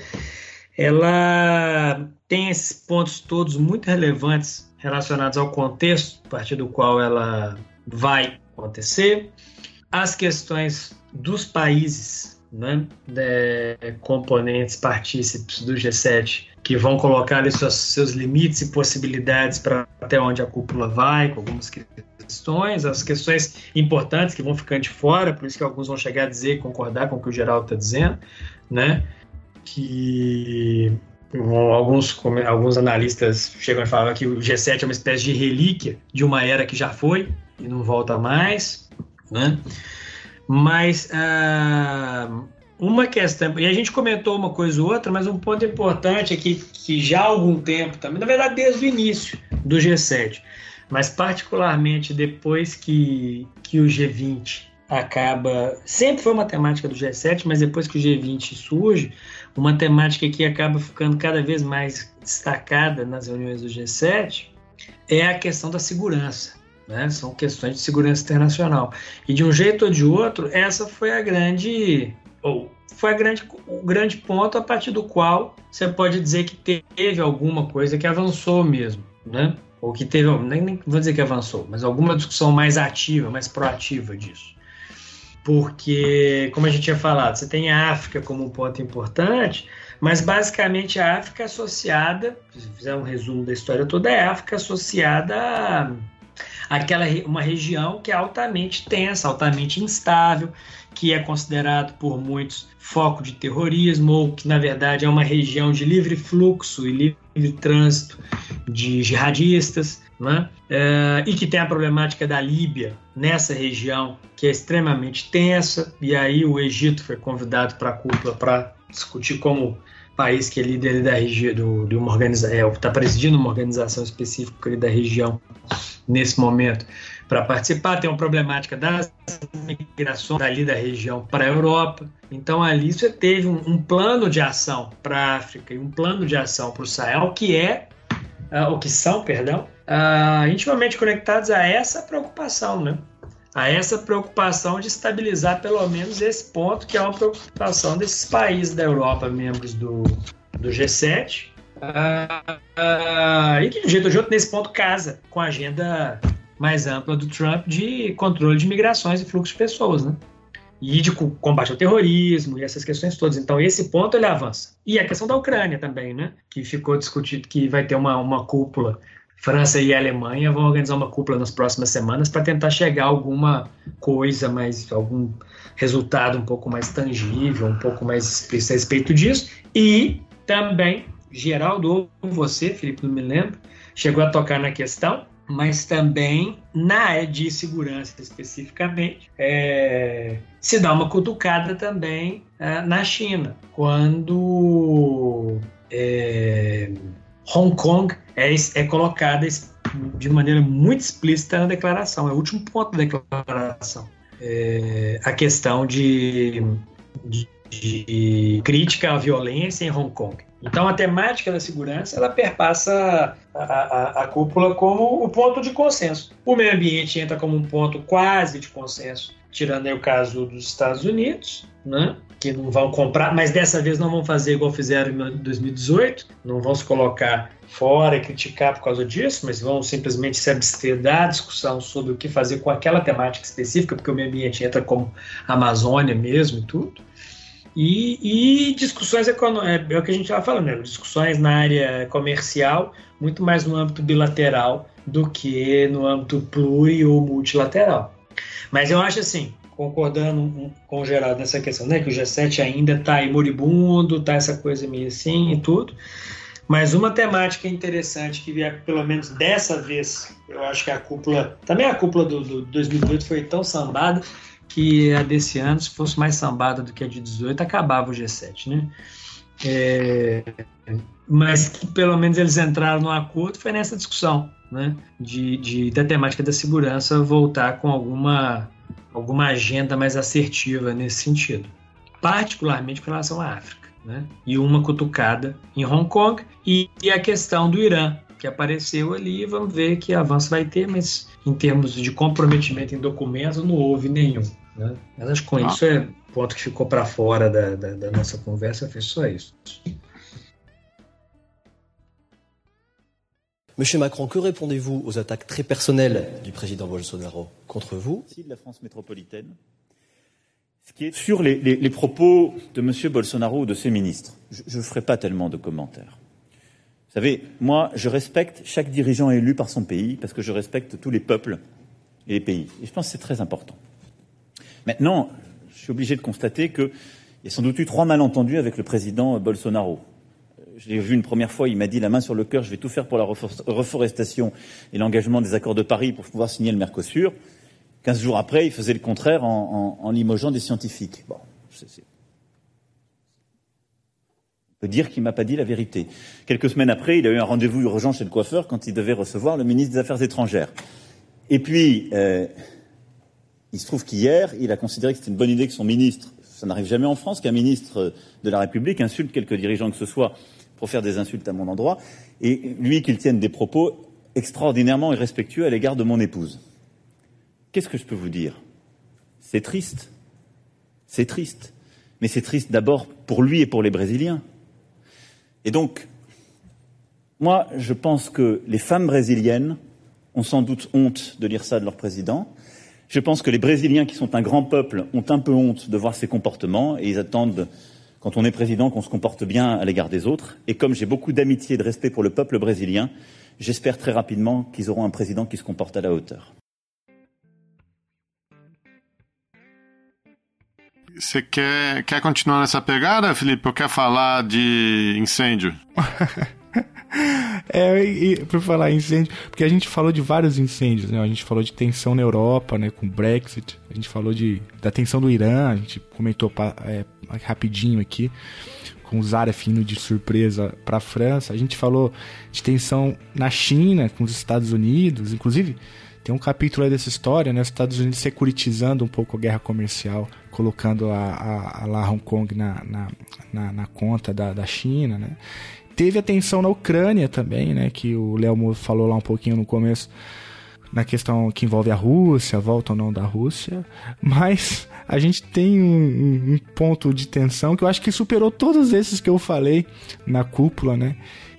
ela tem esses pontos todos muito relevantes relacionados ao contexto a partir do qual ela vai acontecer, as questões dos países, né, de, componentes partícipes do G7 que vão colocar ali seus, seus limites e possibilidades para até onde a cúpula vai, com algumas questões, as questões importantes que vão ficando de fora, por isso que alguns vão chegar a dizer, concordar com o que o Geraldo está dizendo, né? Que alguns, alguns analistas chegam a falar que o G7 é uma espécie de relíquia de uma era que já foi e não volta mais, né? Mas ah, uma questão, e a gente comentou uma coisa ou outra, mas um ponto importante é que, que já há algum tempo também, na verdade desde o início do G7, mas particularmente depois que, que o G20 acaba. Sempre foi uma temática do G7, mas depois que o G20 surge, uma temática que acaba ficando cada vez mais destacada nas reuniões do G7 é a questão da segurança. Né? São questões de segurança internacional. E de um jeito ou de outro, essa foi a grande. Ou foi a grande, o grande ponto a partir do qual você pode dizer que teve alguma coisa que avançou mesmo. Né? Ou que teve, nem, nem vou dizer que avançou, mas alguma discussão mais ativa, mais proativa disso. Porque, como a gente tinha falado, você tem a África como um ponto importante, mas basicamente a África é associada, se fizer um resumo da história toda, é a África associada a aquela uma região que é altamente tensa, altamente instável, que é considerado por muitos foco de terrorismo, ou que na verdade é uma região de livre fluxo e livre trânsito de jihadistas, né? É, e que tem a problemática da Líbia nessa região, que é extremamente tensa, e aí o Egito foi convidado para a cúpula para discutir como país que é líder da região, de uma organização, está é, presidindo uma organização específica da região nesse momento, para participar. Tem uma problemática das migrações dali da região para a Europa. Então ali você teve um, um plano de ação para a África e um plano de ação para o Sahel que é uh, ou que são, perdão, uh, intimamente conectados a essa preocupação, né? A essa preocupação de estabilizar pelo menos esse ponto, que é uma preocupação desses países da Europa, membros do, do G7, uh, uh, e que de jeito ou de outro, nesse ponto, casa com a agenda mais ampla do Trump de controle de migrações e fluxo de pessoas, né? E de combate ao terrorismo e essas questões todas. Então, esse ponto ele avança. E a questão da Ucrânia também, né? Que ficou discutido que vai ter uma, uma cúpula. França e Alemanha vão organizar uma cúpula nas próximas semanas para tentar chegar a alguma coisa mais, algum resultado um pouco mais tangível, um pouco mais explícito a respeito disso. E também, Geraldo, ou você, Felipe, não me lembro, chegou a tocar na questão mas também na área de segurança especificamente, é, se dá uma cutucada também é, na China, quando é, Hong Kong é, é colocada de maneira muito explícita na declaração, é o último ponto da declaração. É, a questão de, de, de crítica à violência em Hong Kong. Então, a temática da segurança ela perpassa a, a, a, cúpula como o ponto de consenso. O meio ambiente entra como um ponto quase de consenso tirando aí o caso dos Estados Unidos, né? que não vão comprar, mas dessa vez não vão fazer igual fizeram em 2018, não vão se colocar fora e criticar por causa disso, mas vão simplesmente se abster da discussão sobre o que fazer com aquela temática específica, porque o meio ambiente entra como Amazônia mesmo e tudo. E, e discussões econômicas, é, é o que a gente estava falando, né? discussões na área comercial, muito mais no âmbito bilateral do que no âmbito pluri ou multilateral. Mas eu acho assim, concordando com o Geraldo nessa questão, né? Que o G7 ainda está aí moribundo, tá essa coisa meio assim e tudo. Mas uma temática interessante que, pelo menos dessa vez, eu acho que a cúpula. Também a cúpula do, do 2018 foi tão sambada que a desse ano, se fosse mais sambada do que a de 18, acabava o G7, né? É, mas que pelo menos eles entraram no acordo foi nessa discussão, né? De, de, da temática da segurança voltar com alguma alguma agenda mais assertiva nesse sentido, particularmente com relação à África. Né? E uma cutucada em Hong Kong e, e a questão do Irã, que apareceu ali, vamos ver que avanço vai ter, mas em termos de comprometimento em documentos não houve nenhum. Né? Mas acho que com ah. isso é ponto que ficou para fora da, da, da, nossa conversa, foi só isso. Monsieur Macron, que répondez-vous aux attaques très personnelles du président Bolsonaro contre vous? De la France métropolitaine. Ce qui est sur les, les, les propos de Monsieur Bolsonaro ou de ses ministres, je ne ferai pas tellement de commentaires. Vous savez, moi, je respecte chaque dirigeant élu par son pays parce que je respecte tous les peuples et les pays. Et je pense que c'est très important. Maintenant, je suis obligé de constater qu'il y a sans doute eu trois malentendus avec le président Bolsonaro je l'ai vu une première fois, il m'a dit la main sur le cœur, je vais tout faire pour la reforestation et l'engagement des accords de Paris pour pouvoir signer le Mercosur. Quinze jours après, il faisait le contraire en, en, en limogeant des scientifiques. Bon, c'est... On peut dire qu'il m'a pas dit la vérité. Quelques semaines après, il a eu un rendez-vous urgent chez le coiffeur quand il devait recevoir le ministre des Affaires étrangères. Et puis, euh, il se trouve qu'hier, il a considéré que c'était une bonne idée que son ministre, ça n'arrive jamais en France qu'un ministre de la République insulte quelque dirigeant que ce soit pour faire des insultes à mon endroit, et lui qu'il tienne des propos extraordinairement irrespectueux à l'égard de mon épouse. Qu'est-ce que je peux vous dire? C'est triste. C'est triste. Mais c'est triste d'abord pour lui et pour les Brésiliens. Et donc, moi, je pense que les femmes brésiliennes ont sans doute honte de lire ça de leur président. Je pense que les Brésiliens, qui sont un grand peuple, ont un peu honte de voir ces comportements et ils attendent quand on est président, qu'on se comporte bien à l'égard des autres. Et comme j'ai beaucoup d'amitié et de respect pour le peuple brésilien, j'espère très rapidement qu'ils auront un président qui se comporte à la hauteur. Você quer, quer continuar nessa pegada, Felipe? Ou quer falar de incêndio? É, e, por falar em incêndio, porque a gente falou de vários incêndios, né? A gente falou de tensão na Europa, né? Com o Brexit. A gente falou de, da tensão do Irã, a gente comentou é, rapidinho aqui, com o Zaref indo de surpresa para a França. A gente falou de tensão na China, com os Estados Unidos. Inclusive, tem um capítulo aí dessa história, né? Os Estados Unidos securitizando um pouco a guerra comercial, colocando a, a, a lá Hong Kong na, na, na, na conta da, da China, né? Teve a tensão na Ucrânia também, né? Que o Léo falou lá um pouquinho no começo, na questão que envolve a Rússia, volta ou não da Rússia. Mas a gente tem um, um, ponto de tensão que eu acho que superou todos esses que eu falei na cúpula, né?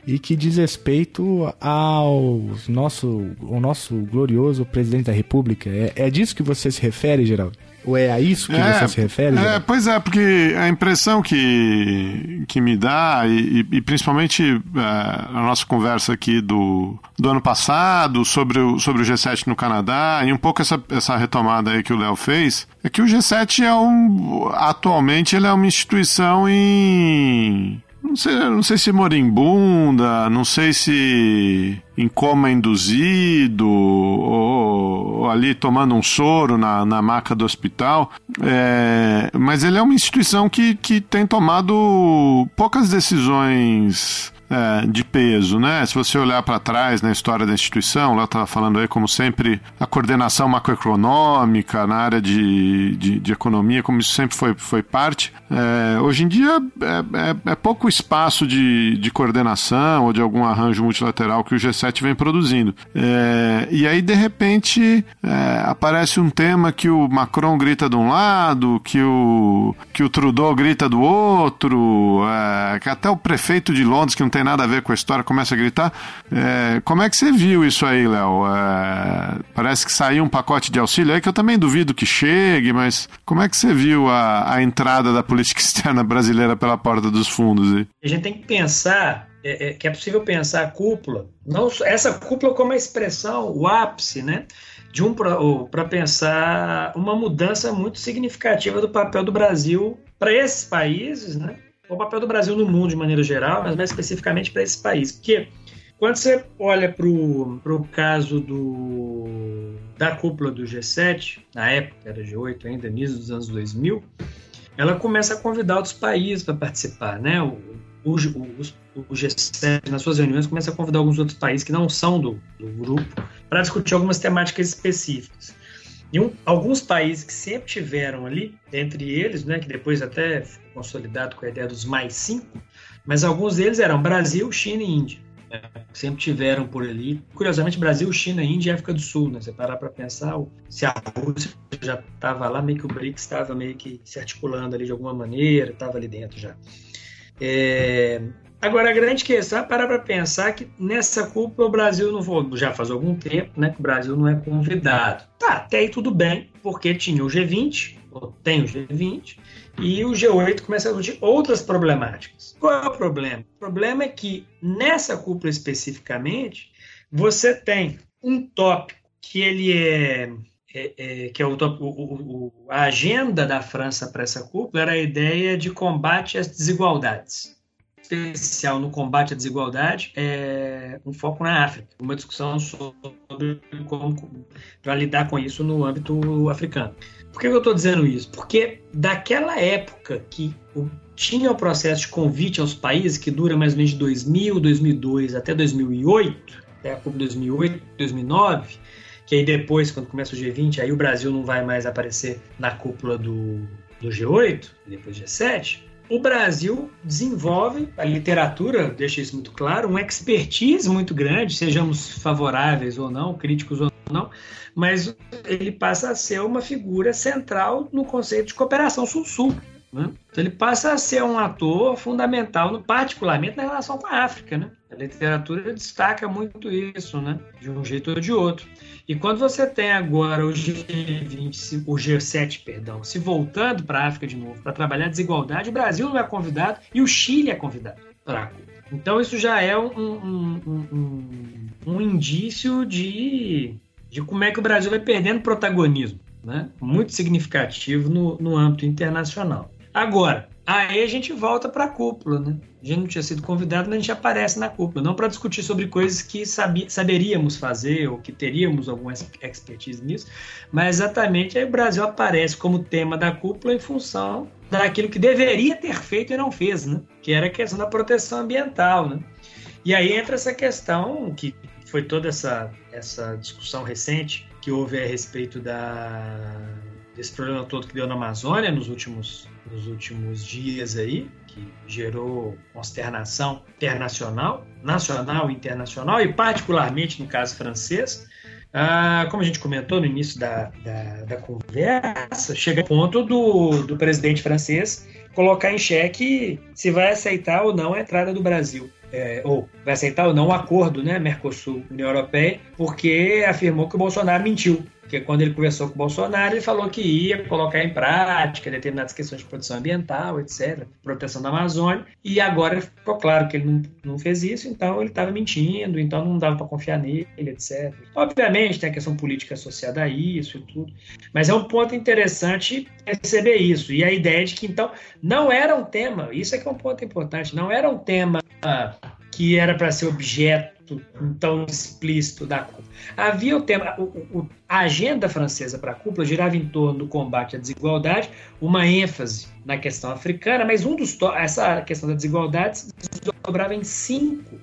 E que diz respeito ao nosso, ao nosso glorioso presidente da República. É, é disso que você se refere, Geraldo? Ou é a isso que é, você se refere? É, pois é, porque a impressão que, que me dá, e, e principalmente é, a nossa conversa aqui do, do ano passado sobre o, sobre o G7 no Canadá, e um pouco essa, essa retomada aí que o Léo fez, é que o G7 é um. Atualmente ele é uma instituição em não sei, não sei se moribunda, não sei se em coma induzido ou, ou ali tomando um soro na, na maca do hospital. É, mas ele é uma instituição que, que tem tomado poucas decisões é, de peso, né? Se você olhar para trás na história da instituição, lá estava falando aí, como sempre, a coordenação macroeconômica na área de, de, de economia, como isso sempre foi, foi parte. É, hoje em dia é, é, é, pouco espaço de, de coordenação ou de algum arranjo multilateral que o G7 vem produzindo. É, e aí, de repente, é, aparece um tema que o Macron grita de um lado, que o, que o Trudeau grita do outro, que até o prefeito de Londres, que não tem nada a ver com a história, começa a gritar. É, como é que você viu isso aí, Léo? É, parece que saiu um pacote de auxílio aí que eu também duvido que chegue, mas como é que você viu a, a entrada da política externa brasileira pela porta dos fundos aí? A gente tem que pensar é, é, que é possível pensar a cúpula, não essa cúpula como a expressão, o ápice, né? de um para pensar uma mudança muito significativa do papel do Brasil para esses países, né? O papel do Brasil no mundo de maneira geral, mas mais especificamente para esse país, porque quando você olha para o caso do, da cúpula do G7, na época era G8 ainda, início dos anos 2000, ela começa a convidar outros países para participar, né? O, o, o, o, G7, nas suas reuniões, começa a convidar alguns outros países que não são do, do grupo para discutir algumas temáticas específicas. E um, alguns países que sempre tiveram ali, entre eles, né, que depois até ficou consolidado com a ideia dos mais cinco, mas alguns deles eram Brasil, China e Índia. Né, sempre tiveram por ali. Curiosamente, Brasil, China, Índia e África do Sul. Né? Você parar para pensar, se a Rússia já estava lá, meio que o BRICS estava meio que se articulando ali de alguma maneira, estava ali dentro já. É, Agora, a grande questão é parar para pensar que nessa cúpula o Brasil não foi, já faz algum tempo, né, que o Brasil não é convidado. Tá, até aí tudo bem, porque tinha o G20, ou tem o G20, e o G8 começa a discutir outras problemáticas. Qual é o problema? O problema é que nessa cúpula especificamente, você tem um tópico que ele é é, é, que é o, o, o, a agenda da França para essa cúpula era a ideia de combate às desigualdades especial no combate à desigualdade é um foco na África, uma discussão sobre como para lidar com isso no âmbito africano. Por que eu estou dizendo isso? Porque daquela época que tinha o processo de convite aos países, que dura mais ou menos de 2000, 2002 até 2008, até a COP 2008, 2009, que aí depois, quando começa o G20, aí o Brasil não vai mais aparecer na cúpula do, do G8, depois do G7, o Brasil desenvolve, a literatura deixa isso muito claro, uma expertise muito grande, sejamos favoráveis ou não, críticos ou não, mas ele passa a ser uma figura central no conceito de cooperação sul-sul. Né? Então ele passa a ser um ator fundamental, particularmente na relação com a África. Né? A literatura destaca muito isso, né? de um jeito ou de outro. E quando você tem agora o G20, o G7, perdão, se voltando para a África de novo para trabalhar a desigualdade, o Brasil não é convidado e o Chile é convidado para Então isso já é um, um, um, um, indício de, de como é que o Brasil vai perdendo protagonismo, né? muito significativo no, no âmbito internacional. Agora, aí a gente volta para a cúpula, né? A gente não tinha sido convidado, mas a gente aparece na cúpula, não para discutir sobre coisas que saberíamos fazer ou que teríamos alguma expertise nisso, mas exatamente aí o Brasil aparece como tema da cúpula em função daquilo que deveria ter feito e não fez, né? Que era a questão da proteção ambiental, né? E aí entra essa questão que foi toda essa, essa discussão recente que houve a respeito da, desse problema todo que deu na Amazônia nos últimos nos últimos dias aí, que gerou consternação internacional, nacional e internacional, e particularmente no caso francês. Ah, como a gente comentou no início da, da, da conversa, chega ao ponto do, do presidente francês colocar em xeque se vai aceitar ou não a entrada do Brasil. É, ou vai aceitar ou não o acordo, né, Mercosul-União Europeia, porque afirmou que o Bolsonaro mentiu porque quando ele conversou com o Bolsonaro, ele falou que ia colocar em prática determinadas questões de proteção ambiental, etc., proteção da Amazônia, e agora ficou claro que ele não, não fez isso, então ele estava mentindo, então não dava para confiar nele, etc. Obviamente tem a questão política associada a isso e tudo, mas é um ponto interessante perceber isso, e a ideia de que então não era um tema, isso é que é um ponto importante, não era um tema que era para ser objeto tão explícito da cúpula. Havia o tema, o, o, a agenda francesa para a cúpula girava em torno do combate à desigualdade, uma ênfase na questão africana, mas um dos essa questão da desigualdade se em cinco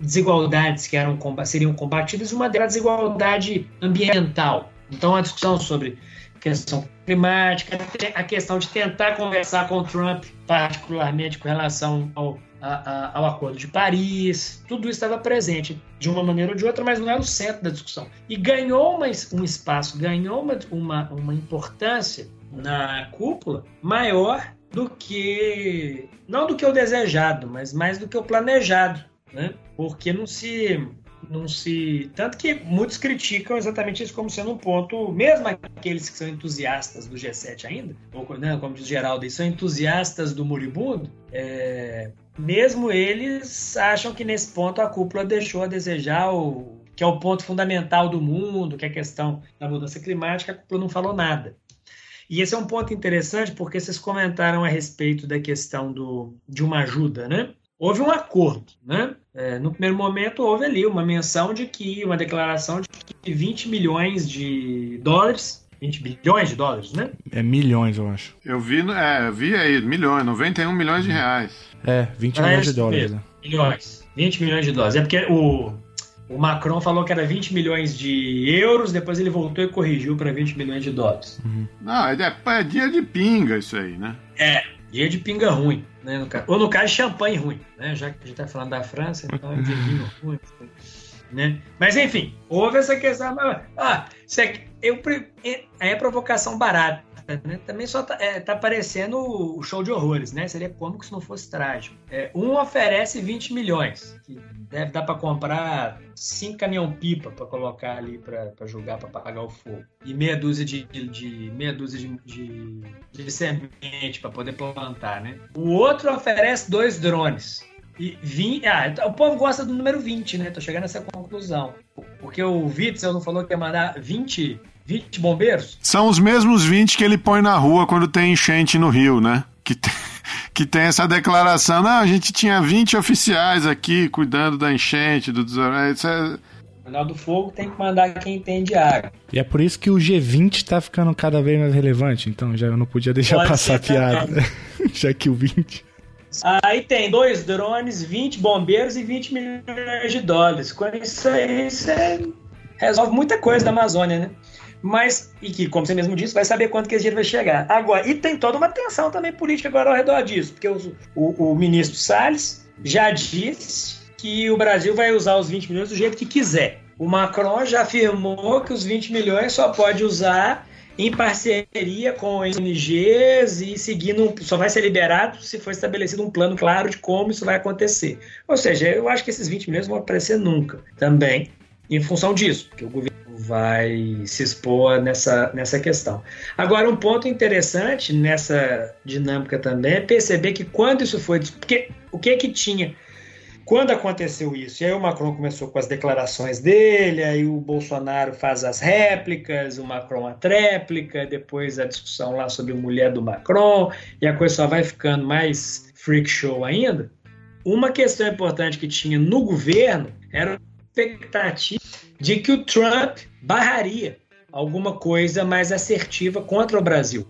desigualdades que eram seriam combatidas, uma delas a desigualdade ambiental. Então a discussão sobre questão climática, a questão de tentar conversar com o Trump, particularmente com relação ao, a, a, ao Acordo de Paris, tudo isso estava presente de uma maneira ou de outra, mas não era o centro da discussão. E ganhou uma, um espaço, ganhou uma, uma, uma importância na cúpula maior do que não do que o desejado, mas mais do que o planejado, né? Porque não se não se. Tanto que muitos criticam exatamente isso como sendo um ponto, mesmo aqueles que são entusiastas do G7 ainda, ou né, como diz Geraldo, são entusiastas do moribundo, é, mesmo eles acham que nesse ponto a cúpula deixou a desejar o que é o ponto fundamental do mundo, que é a questão da mudança climática, a cúpula não falou nada. E esse é um ponto interessante porque vocês comentaram a respeito da questão do, de uma ajuda, né? houve um acordo, né? É, no primeiro momento houve ali uma menção de que, uma declaração de que 20 milhões de dólares, 20 bilhões de dólares, né? É milhões, eu acho. Eu vi, é, vi aí, milhões, 91 milhões de reais. É, 20 milhões de dólares. Né? Milhões, 20 milhões de dólares. É porque o, o Macron falou que era 20 milhões de euros, depois ele voltou e corrigiu para 20 milhões de dólares. Uhum. Não, é, é dia de pinga isso aí, né? É, dia de pinga ruim. Né, no caso. Ou no caso, champanhe ruim, né? Já que a gente está falando da França, então é vinho ruim. Né? Mas enfim, houve essa questão. Ah, eu, é provocação barata. Né? Também só tá, é, tá parecendo o show de horrores, né? Seria cômico se não fosse trágico. É, um oferece 20 milhões, que deve dar para comprar cinco caminhão-pipa para colocar ali para jogar para apagar o fogo. E meia dúzia de, de meia dúzia de, de, de semente para poder plantar, né? O outro oferece dois drones. E 20, ah, o povo gosta do número 20, né? Tô chegando nessa conclusão. Porque o Witzel não falou que ia mandar 20 20 bombeiros? São os mesmos 20 que ele põe na rua quando tem enchente no Rio, né? Que tem, que tem essa declaração. Não, a gente tinha 20 oficiais aqui cuidando da enchente, do Isso é... Final do Fogo tem que mandar quem entende água. E é por isso que o G20 tá ficando cada vez mais relevante. Então já não podia deixar Pode passar a piada. já que o 20. Aí tem dois drones, 20 bombeiros e 20 milhões de dólares. Com isso aí, você resolve muita coisa da Amazônia, né? Mas e que, como você mesmo disse, vai saber quanto que esse dinheiro vai chegar. Agora, e tem toda uma tensão também política agora ao redor disso, porque o, o, o ministro Salles já disse que o Brasil vai usar os 20 milhões do jeito que quiser. O Macron já afirmou que os 20 milhões só pode usar em parceria com ONGs e seguindo, só vai ser liberado se for estabelecido um plano claro de como isso vai acontecer. Ou seja, eu acho que esses 20 milhões vão aparecer nunca também, em função disso, porque o governo vai se expor nessa, nessa questão. Agora, um ponto interessante nessa dinâmica também é perceber que quando isso foi. Porque o que que tinha. Quando aconteceu isso, e aí o Macron começou com as declarações dele, aí o Bolsonaro faz as réplicas, o Macron a tréplica, depois a discussão lá sobre mulher do Macron, e a coisa só vai ficando mais freak show ainda. Uma questão importante que tinha no governo era a expectativa de que o Trump barraria alguma coisa mais assertiva contra o Brasil.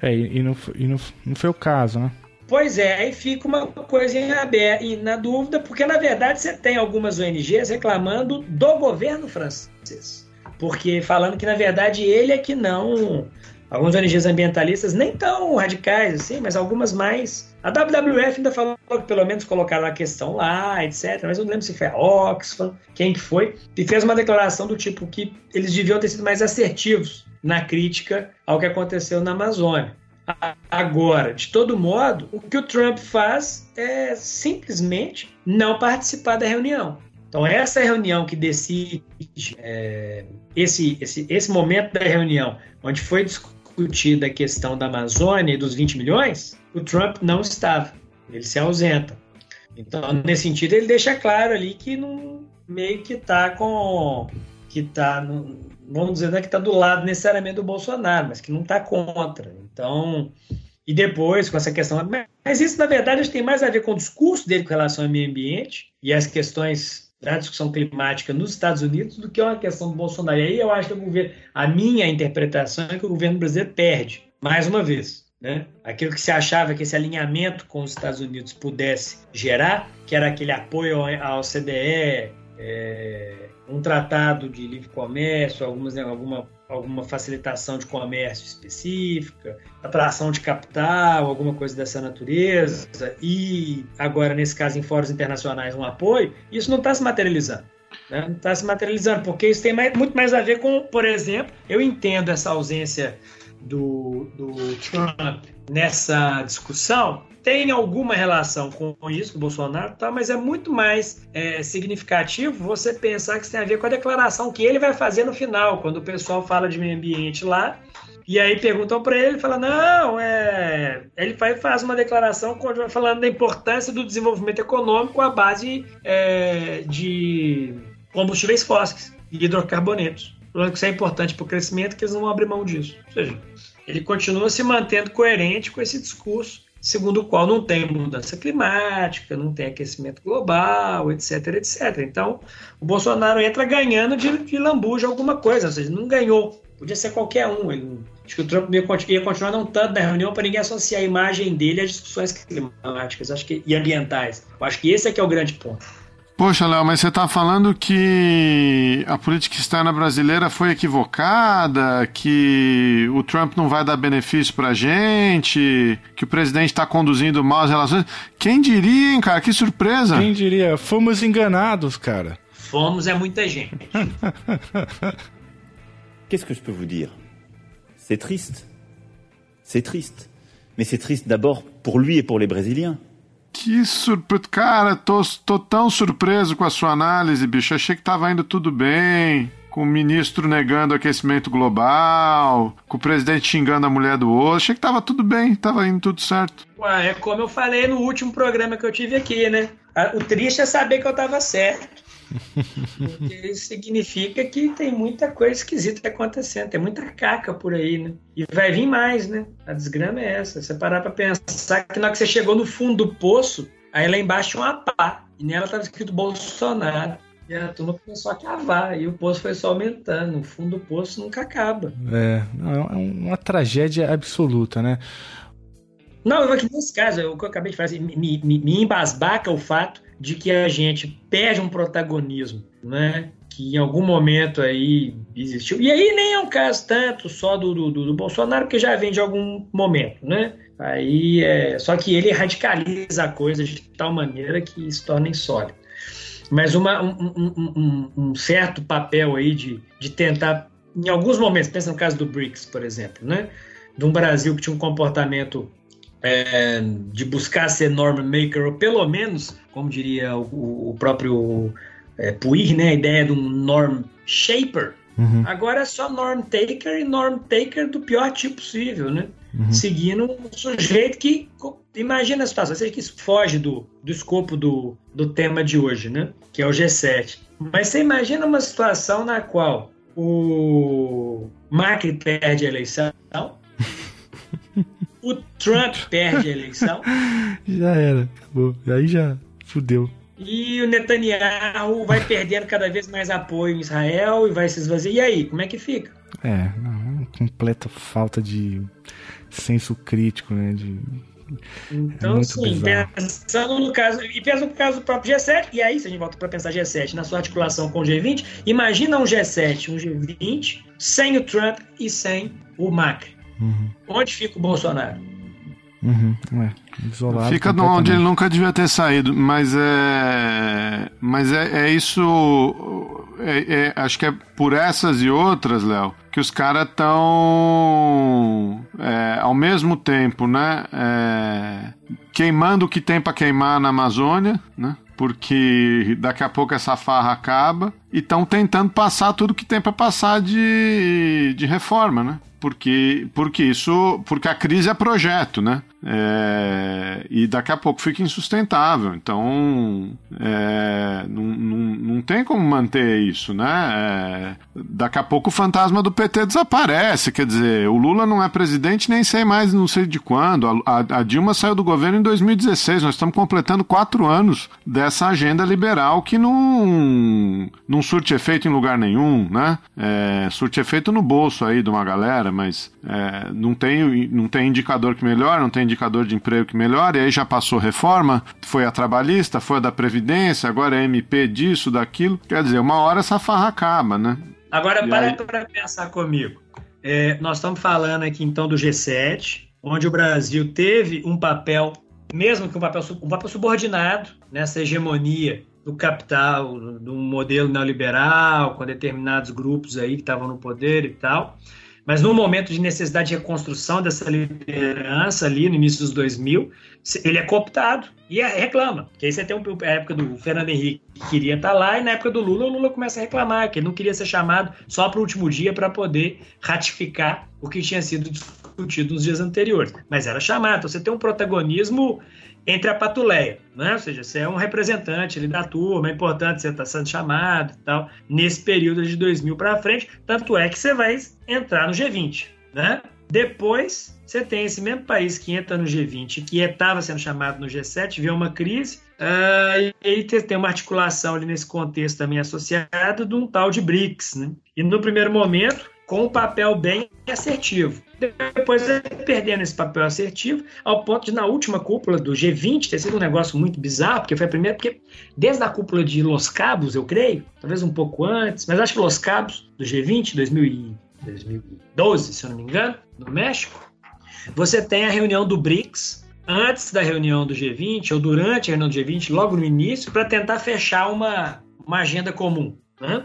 É, e não, e não, não foi o caso, né? Pois é, aí fica uma coisa em aberto, e na dúvida, porque na verdade você tem algumas ONGs reclamando do governo francês. Porque falando que na verdade ele é que não Algumas ONGs ambientalistas nem tão radicais assim, mas algumas mais. A WWF ainda falou que pelo menos colocaram a questão lá, etc. Mas eu não lembro se foi a Oxfam, quem que foi, e fez uma declaração do tipo que eles deviam ter sido mais assertivos na crítica ao que aconteceu na Amazônia. Agora, de todo modo, o que o Trump faz é simplesmente não participar da reunião. Então, essa reunião que decide, é, esse, esse, esse momento da reunião, onde foi discutido discutida a questão da Amazônia e dos 20 milhões, o Trump não estava. Ele se ausenta. Então, nesse sentido, ele deixa claro ali que não, meio que está com. que está. Vamos dizer, não é que está do lado necessariamente do Bolsonaro, mas que não está contra. Então. E depois, com essa questão. Mas isso, na verdade, tem mais a ver com o discurso dele com relação ao meio ambiente e as questões da discussão climática nos Estados Unidos do que uma questão do Bolsonaro. E aí eu acho que o governo, a minha interpretação é que o governo brasileiro perde, mais uma vez. Né? Aquilo que se achava que esse alinhamento com os Estados Unidos pudesse gerar, que era aquele apoio ao CDE, é, um tratado de livre comércio, algumas, né, alguma, alguma facilitação de comércio específica, atração de capital, alguma coisa dessa natureza, e agora, nesse caso, em fóruns internacionais, um apoio, isso não está se materializando. Né? Não está se materializando, porque isso tem mais, muito mais a ver com, por exemplo, eu entendo essa ausência do, do Trump nessa discussão tem alguma relação com isso, com o Bolsonaro, tá, mas é muito mais é, significativo você pensar que isso tem a ver com a declaração que ele vai fazer no final, quando o pessoal fala de meio ambiente lá. E aí perguntam para ele, ele fala: não, é. Ele faz uma declaração falando da importância do desenvolvimento econômico à base é, de combustíveis fósseis e hidrocarbonetos. Falando que isso é importante para o crescimento, que eles não vão abrir mão disso. Ou seja, ele continua se mantendo coerente com esse discurso segundo o qual não tem mudança climática, não tem aquecimento global, etc, etc. Então, o Bolsonaro entra ganhando de, de lambuja alguma coisa, ou seja, não ganhou. Podia ser qualquer um. Ele, acho que o Trump ia continuar não tanto na reunião para ninguém associar a imagem dele às discussões climáticas acho que, e ambientais. Eu acho que esse é que é o grande ponto. Poxa, Léo, mas você está falando que a política externa brasileira foi equivocada, que o Trump não vai dar benefício para a gente, que o presidente está conduzindo mal as relações. Quem diria, hein, cara? Que surpresa! Quem diria? Fomos enganados, cara. Fomos é muita gente. Qu'est-ce que je peux vous dire C'est triste. C'est triste. Mais c'est triste d'abord pour lui et pour les Brésiliens. Que surpresa. Cara, tô, tô tão surpreso com a sua análise, bicho. Achei que tava indo tudo bem. Com o ministro negando aquecimento global, com o presidente xingando a mulher do outro. Achei que tava tudo bem, tava indo tudo certo. Ué, é como eu falei no último programa que eu tive aqui, né? O triste é saber que eu tava certo. Significa que tem muita coisa esquisita acontecendo, tem muita caca por aí, né? E vai vir mais, né? A desgrama é essa. Você parar pra pensar que na hora que você chegou no fundo do poço, aí lá embaixo tinha uma pá, e nela tava escrito Bolsonaro. E a turma começou a cavar, e o poço foi só aumentando. O fundo do poço nunca acaba. É, é uma tragédia absoluta, né? Não, aqui nesse caso, o que eu acabei de fazer, me, me, me embasbaca o fato de que a gente perde um protagonismo, né? Que em algum momento aí existiu. E aí nem é um caso tanto só do, do, do Bolsonaro, porque já vem de algum momento, né? Aí é, só que ele radicaliza a coisa de tal maneira que se torna insólito. Mas uma, um, um, um, um, certo papel aí de, de tentar, em alguns momentos, pensa no caso do BRICS, por exemplo, né? De um Brasil que tinha um comportamento é, de buscar ser norm maker, ou pelo menos, como diria o, o próprio é, Puig, né, a ideia de um norm shaper. Uhum. Agora é só norm taker e norm taker do pior tipo possível, né? Uhum. Seguindo um sujeito que imagina a situação, seja que isso foge do, do escopo do, do tema de hoje, né? Que é o G7. Mas você imagina uma situação na qual o Macri perde a eleição, o Trump perde a eleição. Já era, acabou. Aí já fudeu. E o Netanyahu vai perdendo cada vez mais apoio em Israel e vai se esvaziar. E aí, como é que fica? É, não, é uma completa falta de senso crítico, né? De, então, é sim, bizarro. pensando no caso, e pensando no caso do próprio G7, e aí, se a gente volta para pensar G7 na sua articulação com o G20, imagina um G7, um G20 sem o Trump e sem o Macri. Uhum. Onde fica o Bolsonaro? Uhum, é, isolado. Fica onde ele nunca devia ter saído, mas é. Mas é, é isso. É, é, acho que é por essas e outras, Léo, que os caras estão é, ao mesmo tempo, né? É, queimando o que tem para queimar na Amazônia, né? Porque daqui a pouco essa farra acaba e estão tentando passar tudo que tem para passar de, de reforma, né? Porque, porque isso, porque a crise é projeto, né? É, e daqui a pouco fica insustentável. Então, é, não, não, não tem como manter isso, né? É, daqui a pouco o fantasma do PT desaparece, quer dizer, o Lula não é presidente nem sei mais, não sei de quando. A, a, a Dilma saiu do governo em 2016, nós estamos completando quatro anos dessa agenda liberal que não, não surte efeito em lugar nenhum, né? É, surte efeito no bolso aí de uma galera, mas é, não, tem, não tem indicador que melhora, não tem indicador de emprego que melhora, e aí já passou reforma, foi a trabalhista, foi a da Previdência, agora é MP disso, daquilo. Quer dizer, uma hora essa farra acaba, né? Agora, para aí... para pensar comigo. É, nós estamos falando aqui então do G7, onde o Brasil teve um papel, mesmo que um papel, um papel subordinado nessa hegemonia do capital, do modelo neoliberal, com determinados grupos aí que estavam no poder e tal. Mas no momento de necessidade de reconstrução dessa liderança ali no início dos 2000, ele é cooptado e reclama. Que aí você tem a época do Fernando Henrique que queria estar lá e na época do Lula, o Lula começa a reclamar que ele não queria ser chamado só para o último dia para poder ratificar o que tinha sido discutido nos dias anteriores. Mas era chamado. Então você tem um protagonismo entre a patuleia, né? Ou seja, você é um representante ali da turma, é importante você estar sendo chamado e tal, nesse período de 2000 para frente, tanto é que você vai entrar no G20, né? Depois, você tem esse mesmo país que entra no G20, que estava sendo chamado no G7, vê uma crise, uh, e aí tem uma articulação ali nesse contexto também associado de um tal de BRICS, né? E no primeiro momento, com um papel bem assertivo. Depois perdendo esse papel assertivo, ao ponto de, na última cúpula do G20, ter sido um negócio muito bizarro, porque foi a primeira, porque desde a cúpula de Los Cabos, eu creio, talvez um pouco antes, mas acho que Los Cabos, do G20, 2012, se eu não me engano, no México, você tem a reunião do BRICS, antes da reunião do G20, ou durante a reunião do G20, logo no início, para tentar fechar uma, uma agenda comum. Né?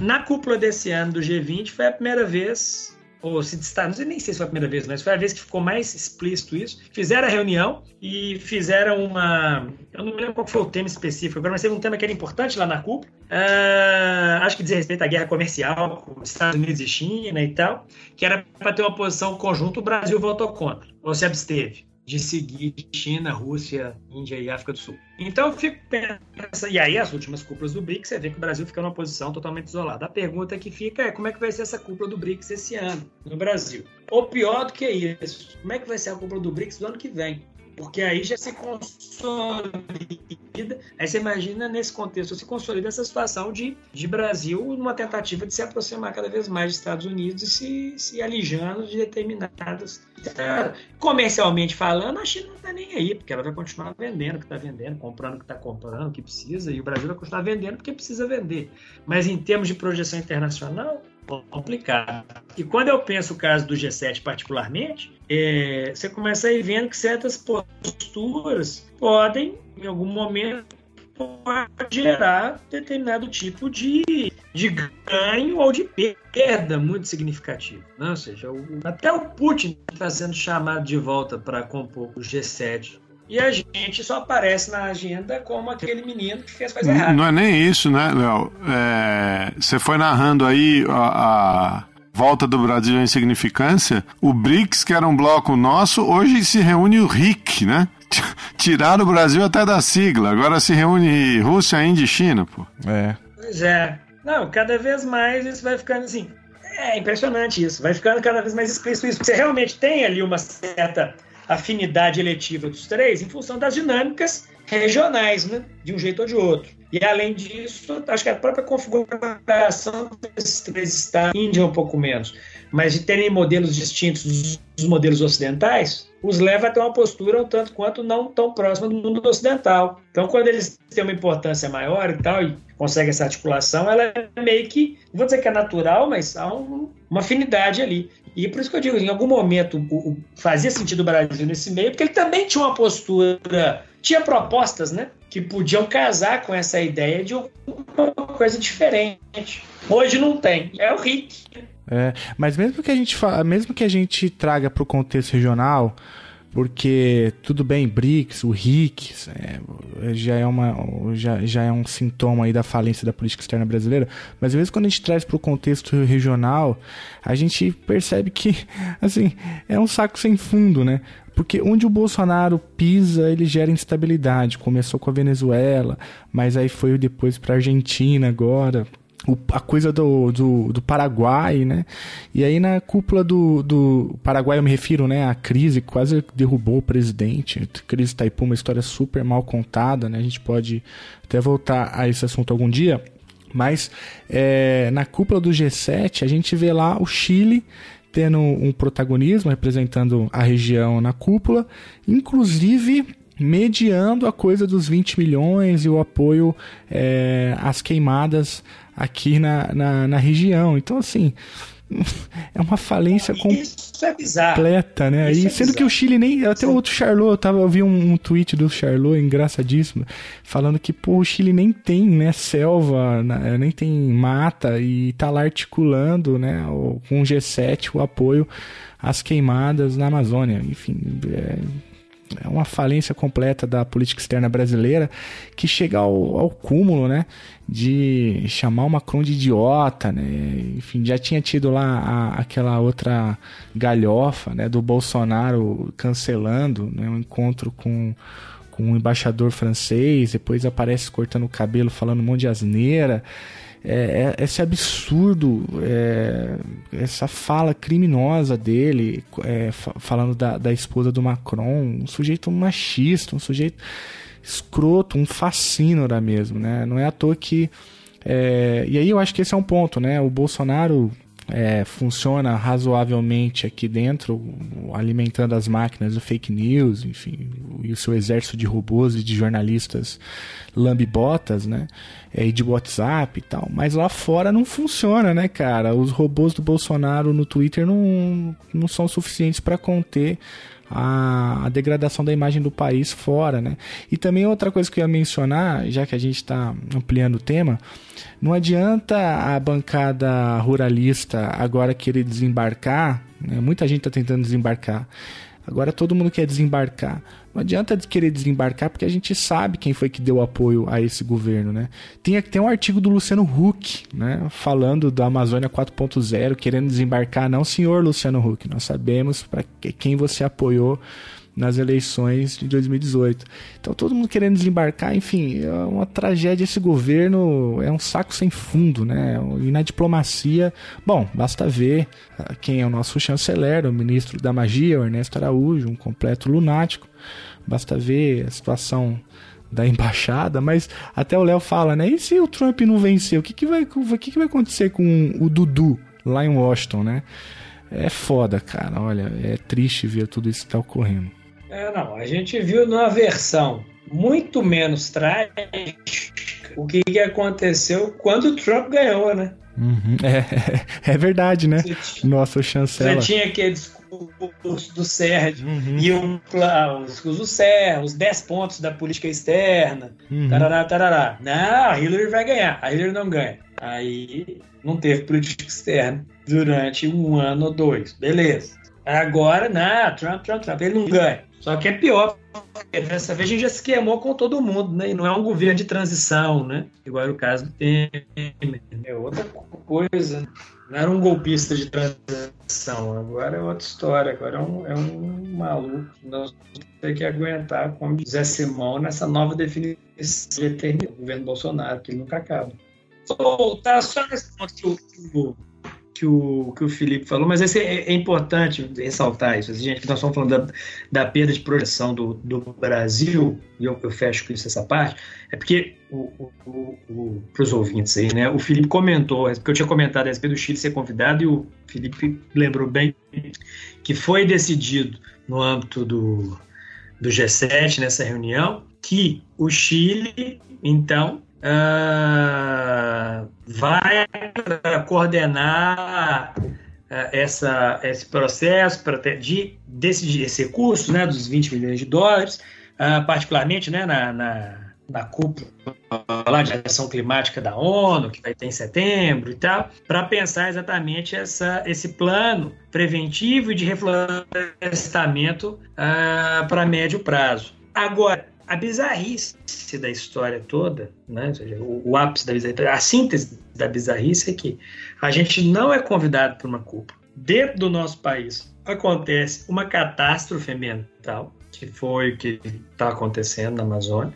Na cúpula desse ano do G20 foi a primeira vez, ou se destaca, não sei nem sei se foi a primeira vez, mas foi a vez que ficou mais explícito isso. Fizeram a reunião e fizeram uma. Eu não me lembro qual foi o tema específico, agora, mas teve um tema que era importante lá na cúpula. Uh, acho que diz respeito à guerra comercial com os Estados Unidos e China e tal, que era para ter uma posição conjunta, o Brasil votou contra, ou se absteve de seguir China, Rússia, Índia e África do Sul. Então eu fico pensando, e aí as últimas cúpulas do BRICS, você vê que o Brasil fica numa posição totalmente isolada. A pergunta que fica é como é que vai ser essa cúpula do BRICS esse ano no Brasil? Ou pior do que isso, como é que vai ser a cúpula do BRICS do ano que vem? Porque aí já se consolida. Aí você imagina nesse contexto, se consolida essa situação de, de Brasil numa tentativa de se aproximar cada vez mais dos Estados Unidos e se, se alijando de determinadas. Comercialmente falando, a China não está nem aí, porque ela vai continuar vendendo o que está vendendo, comprando o que está comprando, o que precisa, e o Brasil vai continuar vendendo porque precisa vender. Mas em termos de projeção internacional, complicado. E quando eu penso o caso do G7 particularmente, é, você começa a ir vendo que certas posturas podem, em algum momento, gerar determinado tipo de, de ganho ou de perda muito significativo. Né? Ou seja, o, até o Putin está sendo chamado de volta para compor o G7 e a gente só aparece na agenda como aquele menino que fez coisa errada. Não é nem isso, né, Léo? É, você foi narrando aí a, a, volta do Brasil à insignificância. O BRICS, que era um bloco nosso, hoje se reúne o RIC, né? Tiraram o Brasil até da sigla. Agora se reúne Rússia, Índia e China, pô. É. Pois é. Não, cada vez mais isso vai ficando assim. É impressionante isso. Vai ficando cada vez mais explícito isso. Você realmente tem ali uma certa afinidade eletiva dos três em função das dinâmicas regionais, né? de um jeito ou de outro. E além disso, acho que a própria configuração desses três estados, Índia um pouco menos, mas de terem modelos distintos dos modelos ocidentais, os leva a ter uma postura um tanto quanto não tão próxima do mundo ocidental. Então, quando eles têm uma importância maior e tal, e conseguem essa articulação, ela é meio que, vou dizer que é natural, mas há um, uma afinidade ali. E por isso que eu digo, em algum momento o, o, fazia sentido o Brasil nesse meio, porque ele também tinha uma postura, tinha propostas, né? Que podiam casar com essa ideia de uma coisa diferente. Hoje não tem. É o RIC. É, mas mesmo que a gente mesmo que a gente traga para o contexto regional, porque tudo bem, BRICS, o RIC, é, já, é uma, já, já é um sintoma aí da falência da política externa brasileira, mas mesmo quando a gente traz para o contexto regional, a gente percebe que, assim, é um saco sem fundo, né? porque onde o Bolsonaro pisa, ele gera instabilidade. Começou com a Venezuela, mas aí foi depois para a Argentina agora. A coisa do, do, do, Paraguai, né? E aí na cúpula do, do Paraguai, eu me refiro, né? A crise quase derrubou o presidente. Crise Itaipu, uma história super mal contada, né? A gente pode até voltar a esse assunto algum dia. Mas é, na cúpula do G7, a gente vê lá o Chile tendo um protagonismo, representando a região na cúpula, inclusive mediando a coisa dos 20 milhões e o apoio é, às queimadas aqui na, na, na região. Então, assim, é uma falência é completa, né? Isso e é sendo é que o Chile nem. Até o outro Charlot, eu, tava, eu vi um, um tweet do Charlot, engraçadíssimo, falando que pô, o Chile nem tem né, selva, nem tem mata e tá lá articulando né, com o G7 o apoio às queimadas na Amazônia. Enfim, é, é uma falência completa da política externa brasileira que chega ao, ao cúmulo, né? De chamar o Macron de idiota, né? Enfim, já tinha tido lá a, aquela outra galhofa, né? Do Bolsonaro cancelando né, um encontro com, com um embaixador francês, depois aparece cortando o cabelo, falando um monte de asneira é, é, esse absurdo, é, essa fala criminosa dele, é, falando da, da esposa do Macron, um sujeito machista, um sujeito escroto, um fascínora mesmo, né? Não é à toa que. É, e aí eu acho que esse é um ponto, né? O Bolsonaro é, funciona razoavelmente aqui dentro, alimentando as máquinas do fake news, enfim, e o seu exército de robôs e de jornalistas lambibotas, né? É, de WhatsApp e tal. Mas lá fora não funciona, né, cara? Os robôs do Bolsonaro no Twitter não, não são suficientes para conter a, a, degradação da imagem do país fora, né? E também outra coisa que eu ia mencionar, já que a gente está ampliando o tema, não adianta a bancada ruralista agora querer desembarcar, né? muita gente está tentando desembarcar, agora todo mundo quer desembarcar. Não adianta querer desembarcar porque a gente sabe quem foi que deu apoio a esse governo, né? Tem, tem um artigo do Luciano Huck, né? Falando da Amazônia 4.0, querendo desembarcar. Não, senhor Luciano Huck, nós sabemos para quem você apoiou nas eleições de 2018. Então todo mundo querendo desembarcar, enfim, é uma tragédia esse governo, é um saco sem fundo, né? E na diplomacia, bom, basta ver ah, quem é o nosso chanceler, o ministro da magia, o Ernesto Araújo, um completo lunático. Basta ver a situação da embaixada, mas até o Léo fala, né? E se o Trump não vencer, o que, que, vai, o que, que vai acontecer com o Dudu lá em Washington, né? É foda, cara. Olha, é triste ver tudo isso que tá ocorrendo. É, não. A gente viu numa versão muito menos trágica o que, que aconteceu quando o Trump ganhou, né? Uhum. É, é, verdade, né? Nossa, chancela. Você tinha aqueles discurso do Sérgio uhum. e um, os discursos do Sérgio, os 10 pontos da política externa, uhum. tarará, tarará. Não, a Hillary vai ganhar, a Hillary não ganha. Aí não teve política externa durante um ano ou dois. Beleza. Agora, não, Trump, Trump, Trump, ele não ganha. Só que é pior, porque dessa vez a gente já se queimou com todo mundo, né? E não é um governo de transição, né? Igual era o caso do Temer. É outra coisa. Não era um golpista de transição, agora é outra história. Agora é um, é um maluco. Nós vamos que aguentar, como Zé Simão, nessa nova definição do governo Bolsonaro, que nunca acaba. Vou voltar só nesse ponto que o, que o, que o Felipe falou, mas esse é, é importante ressaltar isso. Assim, gente, que nós estamos falando da, da perda de projeção do, do Brasil, e eu, eu fecho com isso essa parte, é porque, para os ouvintes aí, né, o Felipe comentou, porque eu tinha comentado a respeito do Chile ser convidado, e o Felipe lembrou bem que foi decidido no âmbito do, do G7, nessa reunião, que o Chile, então, uh, vai coordenar uh, essa, esse processo ter, de, desse, esse recurso, né, dos 20 milhões de dólares, uh, particularmente né, na, na, na cúpula de ação climática da ONU, que vai ter em setembro e tal, para pensar exatamente essa, esse plano preventivo de reflorestamento uh, para médio prazo. Agora, a bizarrice da história toda, né? O, o, ápice da bizarrice, a síntese da bizarrice é que a gente não é convidado para uma cúpula dentro do nosso país acontece uma catástrofe ambiental, que foi o que está acontecendo na Amazônia,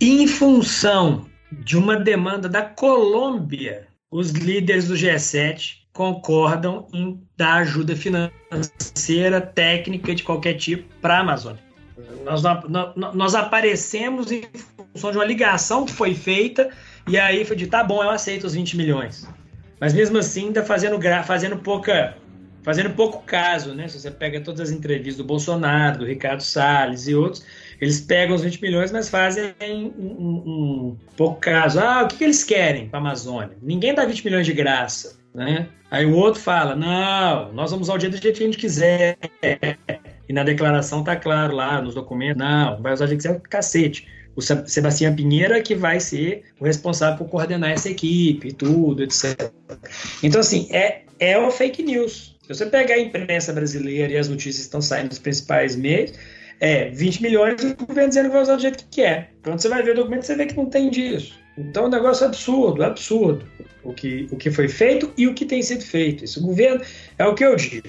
em função de uma demanda da Colômbia, os líderes do G7 concordam em dar ajuda financeira, técnica de qualquer tipo para a Amazônia. Nós, nós, aparecemos em função de uma ligação que foi feita e aí foi de tá bom, eu aceito os 20 milhões. Mas mesmo assim, ainda fazendo, fazendo pouca fazendo pouco caso, né? Se você pega todas as entrevistas do Bolsonaro, do Ricardo Salles e outros, eles pegam os 20 milhões, mas fazem um, um, um pouco caso. Ah, o que, que eles querem para a Amazônia? Ninguém dá 20 milhões de graça, né? Aí o outro fala, não, nós vamos usar o dinheiro do jeito que a gente quiser. E na declaração tá claro lá, nos documentos, não, vai usar que quiser, cacete o Sebastião Pinheira que vai ser o responsável por coordenar essa equipe e tudo, etc. Então, assim, é, é o fake news. Se você pegar a imprensa brasileira e as notícias estão saindo dos principais meios, é 20 milhões o governo dizendo que vai usar do jeito que quer. Quando você vai ver o documento, você vê que não tem disso. Então, é negócio é absurdo, absurdo. O que, o que foi feito e o que tem sido feito. Esse governo, é o que eu digo,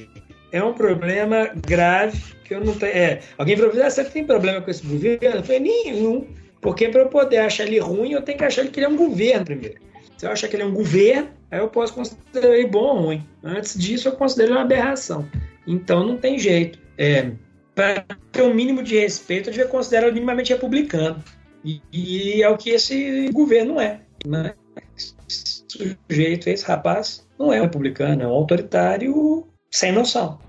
é um problema grave que eu não tenho. É, alguém falou, ah, você tem problema com esse governo? Eu falei, nenhum. Porque para eu poder achar ele ruim, eu tenho que achar que ele é um governo primeiro. Se eu achar que ele é um governo, aí eu posso considerar ele bom ou ruim. Antes disso, eu considero ele uma aberração. Então não tem jeito. É, para ter um mínimo de respeito, eu devia considerar ele minimamente republicano. E, e, é o que esse governo é. Né? Esse sujeito, esse rapaz, não é um republicano, é um autoritário sem noção.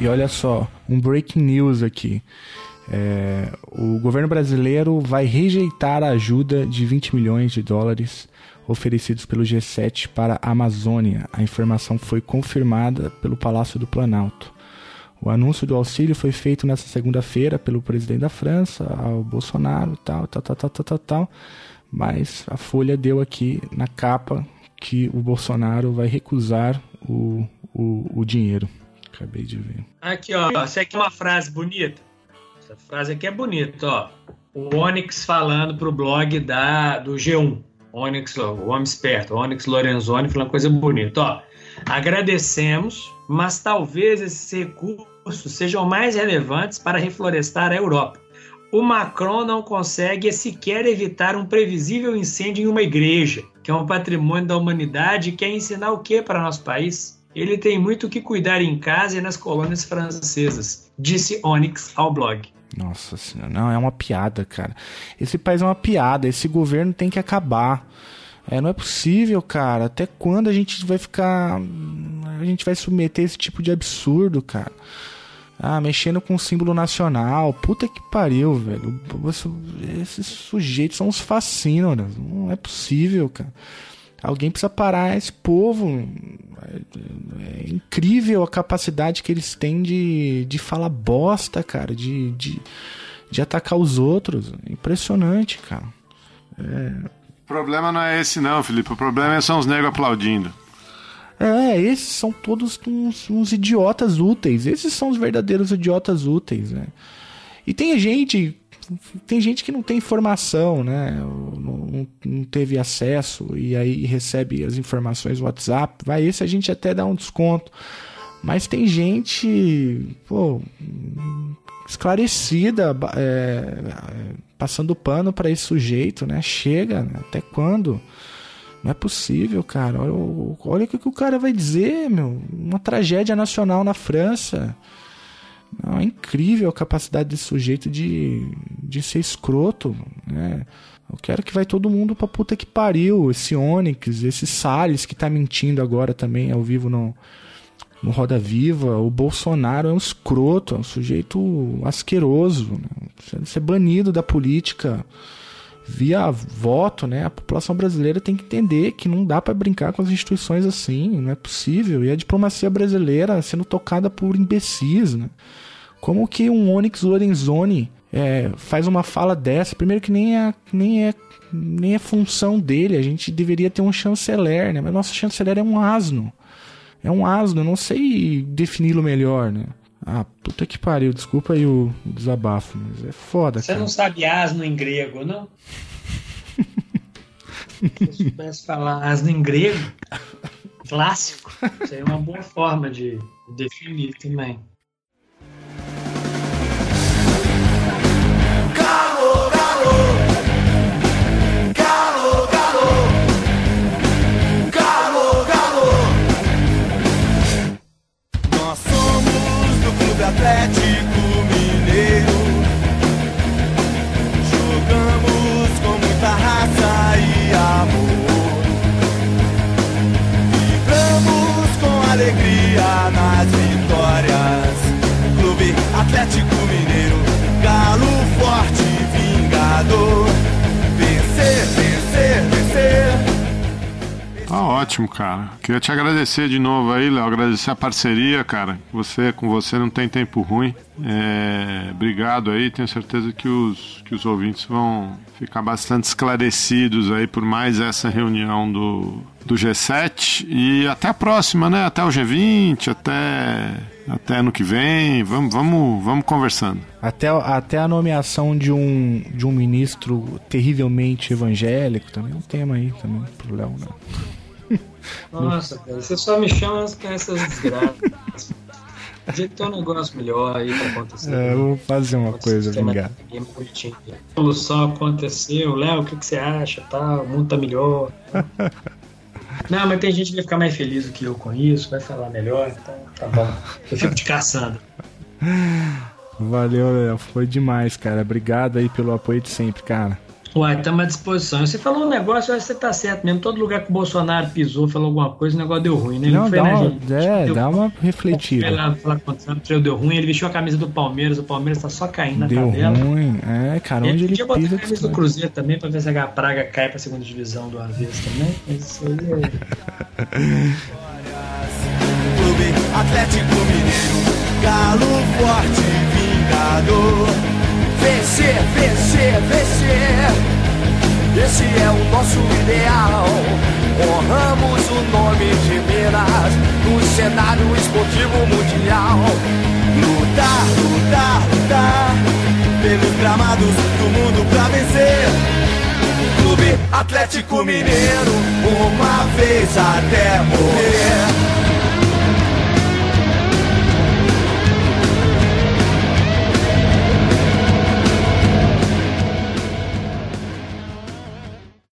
E olha só, um breaking news aqui. É, o governo brasileiro vai rejeitar a ajuda de 20 milhões de dólares oferecidos pelo G7 para a Amazônia. A informação foi confirmada pelo Palácio do Planalto. O anúncio do auxílio foi feito nesta segunda-feira pelo presidente da França, ao Bolsonaro, tal, tal, tal, tal, tal, tal, mas a Folha deu aqui na capa que o Bolsonaro vai recusar o, o, o dinheiro. Acabei de ver. Aqui, ó. Essa aqui é uma frase bonita. Essa frase aqui é bonita, ó. O Onyx falando pro blog da, do G1. Onyx, o homem esperto, Onyx Lorenzoni falando coisa bonita, ó. Agradecemos, mas talvez esses recursos sejam mais relevantes para reflorestar a Europa. O Macron não consegue sequer evitar um previsível incêndio em uma igreja, que é um patrimônio da humanidade e quer ensinar o que para nosso país? Ele tem muito que cuidar em casa e nas colônias francesas, disse Onyx ao blog. Nossa senhora, não, é uma piada, cara. Esse país é uma piada, esse governo tem que acabar. É, não é possível, cara. Até quando a gente vai ficar. A gente vai submeter esse tipo de absurdo, cara? Ah, mexendo com o símbolo nacional. Puta que pariu, velho. Esses sujeitos são uns fascínoras. Não é possível, cara. Alguém precisa parar esse povo. É, é incrível a capacidade que eles têm de, de falar bosta, cara, de, de, de atacar os outros. Impressionante, cara. É... O problema não é esse, não, Felipe. O problema é são os negros aplaudindo. É, esses são todos uns, uns idiotas úteis. Esses são os verdadeiros idiotas úteis, né? E tem gente tem gente que não tem informação, né? Não, não, teve acesso e aí recebe as informações no WhatsApp. Vai, esse a gente até dá um desconto. Mas tem gente, pô, esclarecida, é, passando pano para esse sujeito, né? Chega, né? até quando? Não é possível, cara. Olha, olha o que o cara vai dizer, meu. Uma tragédia nacional na França. É incrível a capacidade desse sujeito de, de ser escroto. Né? Eu quero que vai todo mundo pra puta que pariu. Esse Onyx, esse Salles que tá mentindo agora também ao vivo no, no Roda Viva. O Bolsonaro é um escroto, é um sujeito asqueroso. Né? Ser banido da política via voto, né? A população brasileira tem que entender que não dá para brincar com as instituições assim, não é possível. E a diplomacia brasileira sendo tocada por imbecis, né? Como que um Onyx Lorenzoni é, faz uma fala dessa? Primeiro que nem é, nem é nem é função dele, a gente deveria ter um chanceler, né? Mas nosso chanceler é um asno. É um asno, eu não sei defini-lo melhor, né? Ah, puta que pariu, desculpa aí o, o desabafo, mas é foda, Você cara. não sabe asno em grego, não? Se eu soubesse falar asno em grego, clássico, seria uma boa forma de definir também. Ótimo, cara. Queria te agradecer de novo aí, Léo. Agradecer a parceria, cara. Você, com você não tem tempo ruim. É, obrigado aí. Tenho certeza que os, que os ouvintes vão ficar bastante esclarecidos aí por mais essa reunião do, do G7. E até a próxima, né? Até o G20, até, até ano que vem. Vamos, vamos, vamos conversando. Até, até a nomeação de um, de um ministro terrivelmente evangélico também é um tema aí também pro Léo, né? Nossa, cara, você só me chama com essas desgraças. Podia ter um negócio melhor aí pra acontecer. É, eu vou fazer uma coisa, Sistema vingar. A solução aconteceu, Léo, o que, que você acha? Tá, o mundo tá melhor. Não, mas tem gente que vai ficar mais feliz do que eu com isso, vai falar melhor, então tá bom. Eu fico te caçando. Valeu, Léo. Foi demais, cara. Obrigado aí pelo apoio de sempre, cara. Uai, estamos à disposição. Você falou um negócio, eu acho que você tá certo mesmo. Todo lugar que o Bolsonaro pisou, falou alguma coisa, o negócio deu ruim, né? Ele Não, foi dá na uma, gente. é, Deu- dá uma refletida. lá falar deu ruim. Ele vestiu a camisa do Palmeiras, o Palmeiras tá só caindo na Deu tabela. ruim. É, cara, onde Ele ele podia botar a pisa... camisa do. Cruzeiro também pra ver se a praga cai pra segunda divisão do uma vez também. Isso aí é. Clube Atlético Mineiro, galo forte, vingador. Vencer, vencer, vencer. Esse é o nosso ideal. Honramos o nome de Minas no cenário esportivo mundial. Lutar, lutar, lutar pelos gramados do mundo pra vencer. Clube Atlético Mineiro, uma vez até morrer.